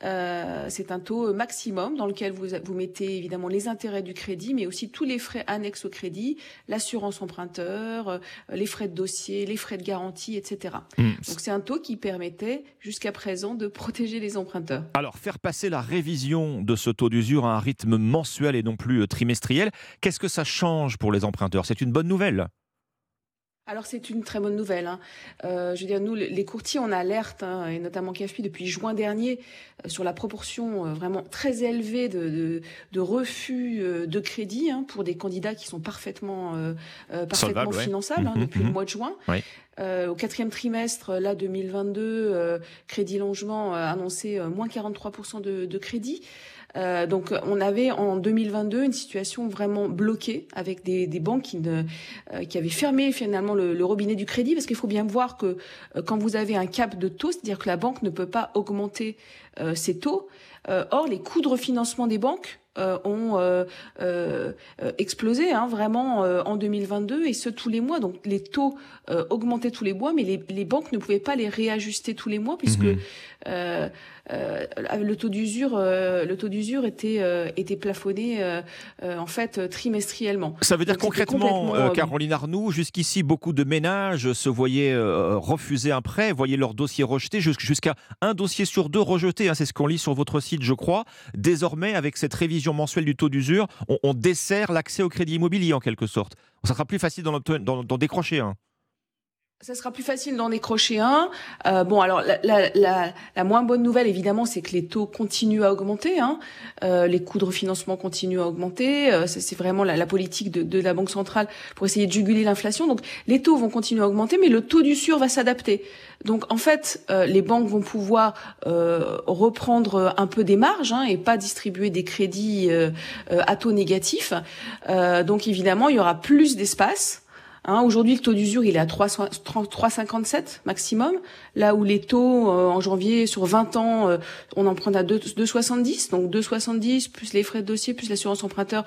Euh, c'est un taux maximum dans lequel vous, vous mettez évidemment les intérêts du crédit, mais aussi tous les frais annexes au crédit, l'assurance emprunteur, euh, les frais de dossier, les frais de garantie, etc.
Mm.
Donc c'est un taux qui permettait jusqu'à présent de protéger les emprunteurs.
Alors, faire passer la révision de ce taux d'usure à un rythme mensuel et non plus euh, trimestriel, qu'est-ce que ça change pour les emprunteurs? C'est une bonne nouvelle?
Alors c'est une très bonne nouvelle. hein. Euh, je veux dire, nous, les courtiers, on alerte, hein, et notamment CAFPI depuis juin dernier, euh, sur la proportion euh, vraiment très élevée de, de, de refus euh, de crédit hein, pour des candidats qui sont parfaitement, euh, euh, parfaitement finançables hein,
Mhm,
depuis
mhm.
le mois de juin.
Oui.
Euh, au quatrième trimestre, là, 2022, euh, Crédit Logement a annoncé euh, moins 43% de, de crédit. Euh, donc, on avait en 2022 une situation vraiment bloquée avec des, des banques qui, ne, euh, qui avaient fermé finalement le, le robinet du crédit, parce qu'il faut bien voir que euh, quand vous avez un cap de taux, c'est-à-dire que la banque ne peut pas augmenter euh, ses taux. Euh, or, les coûts de refinancement des banques euh, ont euh, euh, explosé hein, vraiment euh, en 2022 et ce tous les mois. Donc les taux euh, augmentaient tous les mois, mais les, les banques ne pouvaient pas les réajuster tous les mois puisque
Mhm.
Euh, le taux d'usure, euh, le taux d'usure était euh, était plafonné en fait trimestriellement.
Ça veut dire
Donc,
concrètement, Caroline Arnoux, jusqu'ici, beaucoup de ménages se voyaient refuser un prêt, voyaient leur dossier rejeté, jus- jusqu'à un dossier sur deux rejeté. hein, c'est ce qu'on lit sur votre site, je crois. Désormais, avec cette révision mensuelle du taux d'usure, on, dessert l'accès au crédit immobilier en quelque sorte. Ça sera plus facile d'en décrocher un.
Ça sera plus facile d'en décrocher un. Euh, bon, alors la, la, la, la moins bonne nouvelle, évidemment, c'est que les taux continuent à augmenter. Hein. Euh, les coûts de refinancement continuent à augmenter. Euh, c'est vraiment la, politique de, de la Banque centrale pour essayer de juguler l'inflation. Donc, les taux vont continuer à augmenter, mais le taux d'usure va s'adapter. Donc, en fait, euh, les banques vont pouvoir euh, reprendre un peu des marges hein, et pas distribuer des crédits euh, à taux négatif. Euh, donc, évidemment, il y aura plus d'espace. Hein, Aujourd'hui, le taux d'usure, il est à 3, 3,57 maximum, là où les taux euh, en janvier, sur 20 ans, euh, on emprunte à 2 2,70. Donc 2,70 plus les frais de dossier, plus l'assurance emprunteur,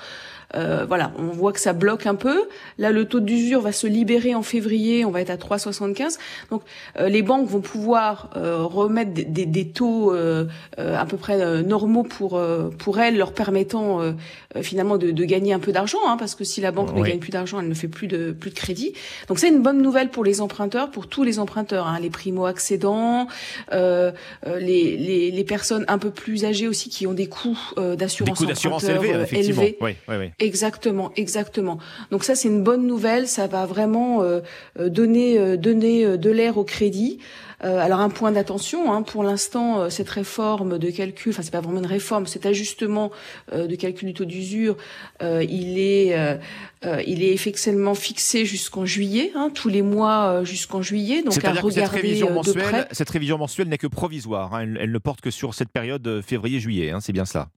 euh, voilà, on voit que ça bloque un peu. Là, le taux d'usure va se libérer en février, on va être à 3,75. Donc euh, les banques vont pouvoir euh, remettre des, des- des taux euh, euh, à peu près euh, normaux pour euh, pour elles, leur permettant euh, euh, finalement de, de gagner un peu d'argent, hein, parce que si la banque ne gagne plus d'argent, elle ne fait plus de plus de crédit. Donc c'est une bonne nouvelle pour les emprunteurs, pour tous les emprunteurs, hein, les primo-accédants, les, les les personnes un peu plus âgées aussi qui ont des coûts euh,
Des
d'assurance
coûts d'assurance
emprunteur,
élevés, effectivement.
élevés.
Oui, oui, oui.
Exactement, exactement. Donc ça, c'est une bonne nouvelle. Ça va vraiment euh, euh, donner, euh, donner euh, de l'air au crédit. Euh, alors un point d'attention, hein, pour l'instant, euh, cette réforme de calcul, enfin c'est pas vraiment une réforme, cet ajustement euh, de calcul du taux d'usure, euh, il est, euh, euh, il est effectivement fixé jusqu'en juillet, hein, tous les mois euh, jusqu'en juillet. Donc à
que cette
regarder
révision,
euh, de
mensuelle,
près.
cette révision mensuelle n'est que provisoire. hein. Elle, elle ne porte que sur cette période février-juillet. hein, c'est bien cela.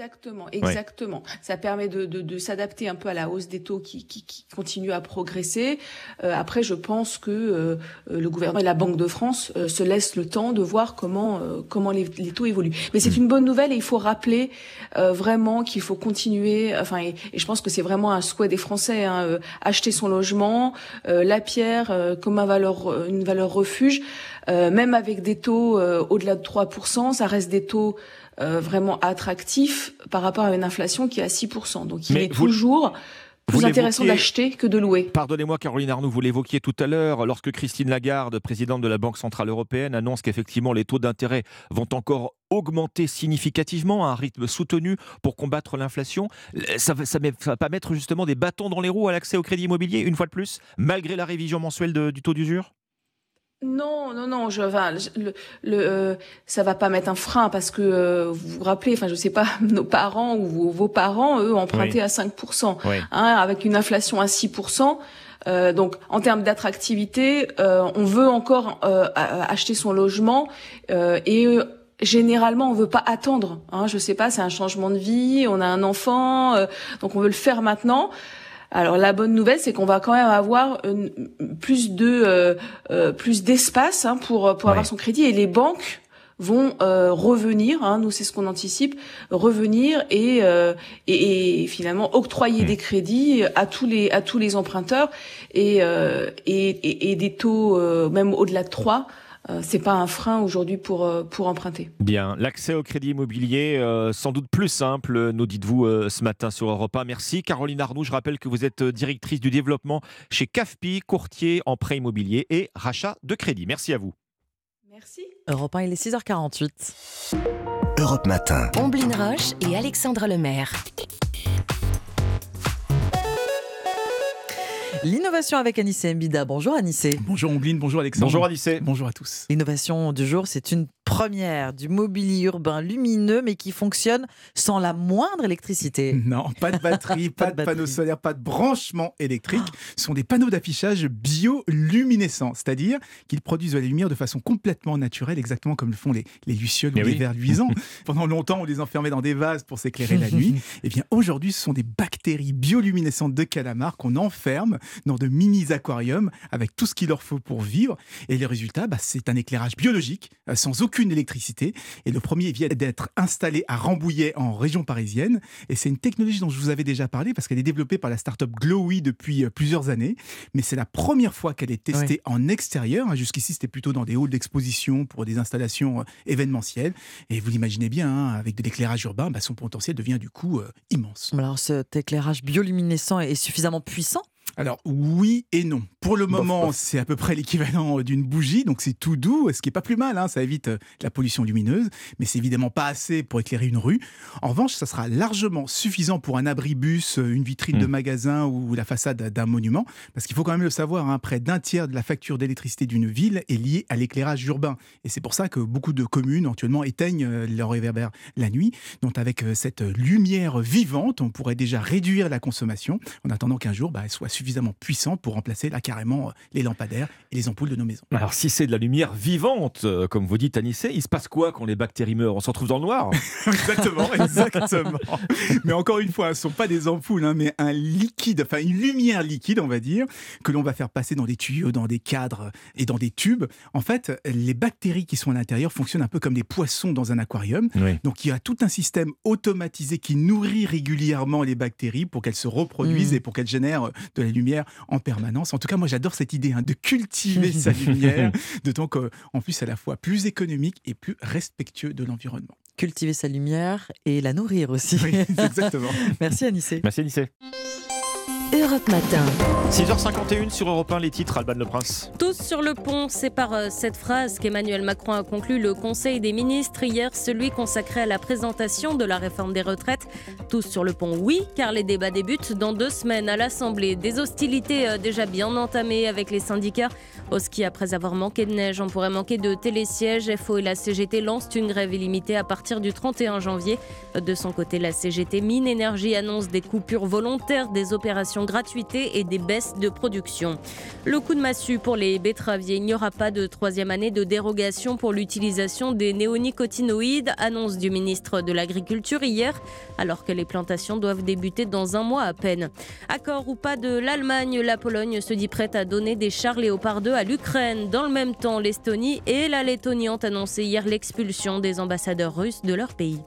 Exactement, exactement. Ça permet de, de, de s'adapter un peu à la hausse des taux qui, qui, qui continue à progresser. Euh, après, je pense que euh, le gouvernement et la Banque de France euh, se laissent le temps de voir comment euh, comment les, les taux évoluent. Mais c'est une bonne nouvelle et il faut rappeler euh, vraiment qu'il faut continuer. Enfin, et, et je pense que c'est vraiment un souhait des Français hein, euh, acheter son logement, euh, la pierre euh, comme un valeur une valeur refuge. Euh, même avec des taux euh, au-delà de 3%, ça reste des taux euh, vraiment attractifs par rapport à une inflation qui est à 6%. Donc il
Mais
est
vous-
toujours plus intéressant d'acheter que de louer.
Pardonnez-moi, Caroline Arnoux, vous l'évoquiez tout à l'heure, lorsque Christine Lagarde, présidente de la Banque Centrale Européenne, annonce qu'effectivement les taux d'intérêt vont encore augmenter significativement à un rythme soutenu pour combattre l'inflation. Ça va, ça va pas mettre justement des bâtons dans les roues à l'accès au crédit immobilier, une fois de plus, malgré la révision mensuelle de- du taux d'usure?
Non, non, non, je, enfin, le, le, euh, ça va pas mettre un frein parce que euh, vous vous rappelez, enfin, je sais pas, nos parents ou vos, vos parents, eux, empruntaient
Oui.
à 5%,
Oui.
hein, avec une inflation à 6%. Euh, donc, en termes d'attractivité, euh, on veut encore euh, acheter son logement euh, et euh, généralement, on veut pas attendre. Hein, je sais pas, c'est un changement de vie, on a un enfant, euh, donc on veut le faire maintenant. Alors la bonne nouvelle, c'est qu'on va quand même avoir une- plus de euh, euh, plus d'espace hein, pour pour avoir son crédit. Et les banques vont euh, revenir, hein, nous c'est ce qu'on anticipe, revenir et, euh, et, et finalement octroyer des crédits à tous les à tous les emprunteurs. Et euh, et, et, des taux euh, même au-delà de 3 euh, c'est pas un frein aujourd'hui pour euh, pour emprunter.
Bien, l'accès au crédit immobilier, euh, sans doute plus simple, nous dites-vous euh, ce matin sur Europe 1. Merci Caroline Arnoux, je rappelle que vous êtes euh, directrice du développement chez CAFPI, courtier en prêt immobilier et rachat de crédit. Merci à vous.
Merci.
Europe 1, il est 6h48.
Europe Matin.
Omblin Roche et Alexandre Lemaire.
L'innovation avec Anissé Mbida. Bonjour Anissé.
Bonjour Ombline, bonjour Alexandre.
Bonjour Anissé.
Bonjour à tous.
L'innovation du jour, c'est une première du mobilier urbain lumineux, mais qui fonctionne sans la moindre électricité.
Non, pas de batterie, pas, de, panneaux solaires, pas de branchement électrique. Ce sont des panneaux d'affichage bioluminescents, c'est-à-dire qu'ils produisent de la lumière de façon complètement naturelle, exactement comme le font les, les lucioles
Mais
ou
oui.
les vers luisants. Pendant longtemps, on les enfermait dans des vases pour s'éclairer la nuit. Eh bien, aujourd'hui, ce sont des bactéries bioluminescentes de calamar qu'on enferme dans de mini-aquariums avec tout ce qu'il leur faut pour vivre. Et le résultat, bah, c'est un éclairage biologique euh, sans aucune électricité. Et le premier vient d'être installé à Rambouillet en région parisienne. Et c'est une technologie dont je vous avais déjà parlé parce qu'elle est développée par la start-up Glowy depuis euh, plusieurs années. Mais c'est la première fois qu'elle est testée en extérieur. hein. Jusqu'ici, c'était plutôt dans des halls d'exposition pour des installations euh, événementielles. Et vous l'imaginez bien, hein, avec de l'éclairage urbain, bah, son potentiel devient du coup euh, immense.
Alors cet éclairage bioluminescent est suffisamment puissant
Alors oui et non. Pour le moment, c'est à peu près l'équivalent euh, d'une bougie, donc c'est tout doux, ce qui est pas plus mal, hein, ça évite euh, la pollution lumineuse, mais c'est évidemment pas assez pour éclairer une rue. En revanche, ça sera largement suffisant pour un abribus, euh, une vitrine de magasin ou la façade d'un monument, parce qu'il faut quand même le savoir, hein, près d'un tiers de la facture d'électricité d'une ville est liée à l'éclairage urbain, et c'est pour ça que beaucoup de communes actuellement éteignent leurs réverbères la nuit. Donc avec cette lumière vivante, on pourrait déjà réduire la consommation en attendant qu'un jour, bah, elle soit suffisamment puissante pour remplacer là carrément euh, les lampadaires et les ampoules de nos maisons.
Alors si c'est de la lumière vivante, euh, comme vous dites Anissé, il se passe quoi quand les bactéries meurent? On se retrouve dans le noir?
Exactement, exactement. mais encore une fois, ce ne sont pas des ampoules, hein, mais un liquide, enfin une lumière liquide, on va dire, que l'on va faire passer dans des tuyaux, dans des cadres et dans des tubes. En fait, les bactéries qui sont à l'intérieur fonctionnent un peu comme des poissons dans un aquarium.
Oui.
Donc il y a tout un système automatisé qui nourrit régulièrement les bactéries pour qu'elles se reproduisent
Mm.
et pour qu'elles génèrent euh, de la lumière en permanence. En tout cas, moi j'adore cette idée hein, de cultiver sa lumière, d'autant qu'en plus à la fois plus économique et plus respectueux de l'environnement.
Cultiver sa lumière et la nourrir aussi.
Oui, exactement.
Merci Anissé.
Merci Anissé.
Europe Matin.
6h51 sur Europe 1, les titres, Alban Le Prince.
Tous sur le pont, c'est par euh, cette phrase qu'Emmanuel Macron a conclu le Conseil des ministres hier, celui consacré à la présentation de la réforme des retraites. Tous sur le pont, oui, car les débats débutent dans deux semaines à l'Assemblée. Des hostilités euh, déjà bien entamées avec les syndicats. Au ski, après avoir manqué de neige, on pourrait manquer de télésièges. FO et la CGT lancent une grève illimitée à partir du 31 janvier. De son côté, la CGT Mine Énergie annonce des coupures volontaires des opérations gratuité et des baisses de production. Le coup de massue pour les betteraviers. Il n'y aura pas de troisième année de dérogation pour l'utilisation des néonicotinoïdes, annonce du ministre de l'Agriculture hier, alors que les plantations doivent débuter dans un mois à peine. Accord ou pas de l'Allemagne, la Pologne se dit prête à donner des chars Léopard 2 à l'Ukraine. Dans le même temps, l'Estonie et la Lettonie ont annoncé hier l'expulsion des ambassadeurs russes de leur pays.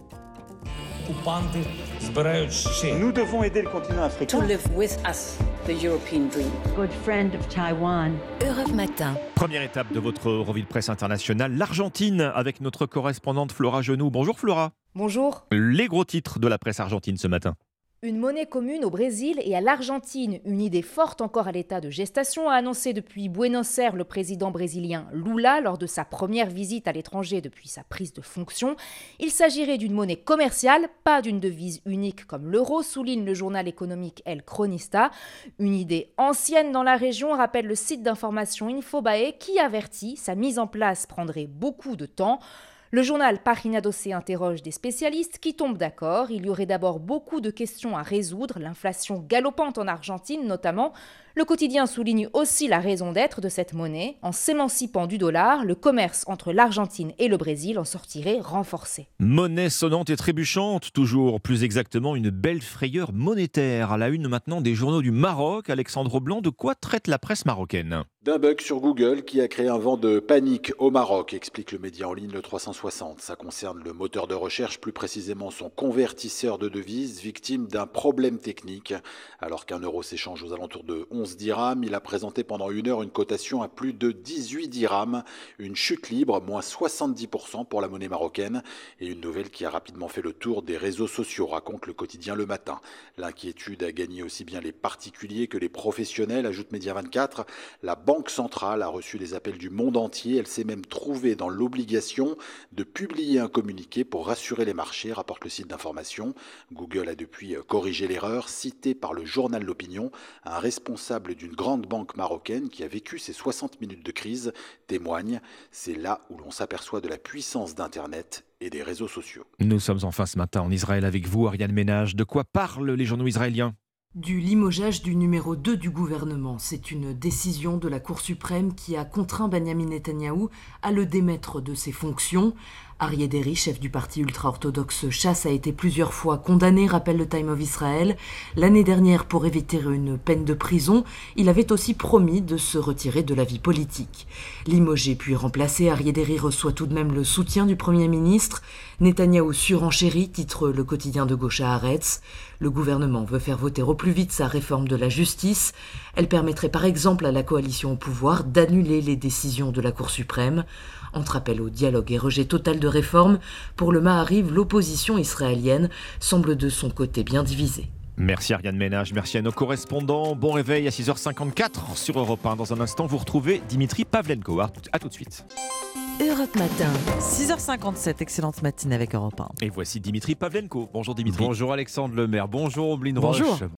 Nous devons aider le continent africain.
to live with us the European dream. Good friend of Taiwan.
Europe Matin.
Première étape de votre revue de presse internationale, l'Argentine, avec notre correspondante Flora Genoux. Bonjour Flora.
Bonjour.
Les gros titres de la presse argentine ce matin.
Une monnaie commune au Brésil et à l'Argentine, une idée forte encore à l'état de gestation, a annoncé depuis Buenos Aires le président brésilien Lula lors de sa première visite à l'étranger depuis sa prise de fonction. Il s'agirait d'une monnaie commerciale, pas d'une devise unique comme l'euro, souligne le journal économique El Cronista. Une idée ancienne dans la région, rappelle le site d'information Infobae qui avertit sa mise en place prendrait beaucoup de temps. Le journal Dossier interroge des spécialistes qui tombent d'accord. Il y aurait d'abord beaucoup de questions à résoudre, l'inflation galopante en Argentine notamment, le quotidien souligne aussi la raison d'être de cette monnaie. En s'émancipant du dollar, le commerce entre l'Argentine et le Brésil en sortirait renforcé.
Monnaie sonnante et trébuchante, toujours plus exactement une belle frayeur monétaire. À la une maintenant des journaux du Maroc, Alexandre Blanc, de quoi traite la presse marocaine?
D'un bug sur Google qui a créé un vent de panique au Maroc, explique le média en ligne le 360. Ça concerne le moteur de recherche, plus précisément son convertisseur de devises, victime d'un problème technique. Alors qu'un euro s'échange aux alentours de 11 11 dirhams. Il a présenté pendant une heure une cotation à plus de 18 dirhams, une chute libre, moins 70% pour la monnaie marocaine, et une nouvelle qui a rapidement fait le tour des réseaux sociaux, raconte le quotidien Le Matin. L'inquiétude a gagné aussi bien les particuliers que les professionnels, ajoute Média 24. La Banque centrale a reçu les appels du monde entier. Elle s'est même trouvée dans l'obligation de publier un communiqué pour rassurer les marchés, rapporte le site d'information. Google a depuis corrigé l'erreur, citée par le journal L'Opinion. Un responsable d'une grande banque marocaine qui a vécu ces 60 minutes de crise témoigne. C'est là où l'on s'aperçoit de la puissance d'Internet et des réseaux sociaux.
Nous sommes enfin ce matin en Israël avec vous, Ariane Ménage. De quoi parlent les journaux israéliens?
Du limogeage du numéro 2 du gouvernement. C'est une décision de la Cour suprême qui a contraint Benjamin Netanyahou à le démettre de ses fonctions. Arié chef du parti ultra-orthodoxe Chasse, a été plusieurs fois condamné, rappelle le Time of Israel. L'année dernière, pour éviter une peine de prison, il avait aussi promis de se retirer de la vie politique. Limogé puis remplacé, Arié reçoit tout de même le soutien du Premier ministre. Netanyahou surenchérit, titre le quotidien de gauche à Haaretz. Le gouvernement veut faire voter au plus vite sa réforme de la justice. Elle permettrait par exemple à la coalition au pouvoir d'annuler les décisions de la Cour suprême. Entre appel au dialogue et rejet total de réforme, pour le Mahariv, l'opposition israélienne semble de son côté bien divisée.
Merci Ariane Ménage, merci à nos correspondants. Bon réveil à 6h54 sur Europe 1. Dans un instant, vous retrouvez Dimitri Pavlenko. A tout de suite.
Europe Matin. 6h57, excellente matinée avec Europe 1.
Et voici Dimitri Pavlenko. Bonjour Dimitri.
Bonjour Alexandre Lemaire. Bonjour Ombline
Bonjour.
Roche.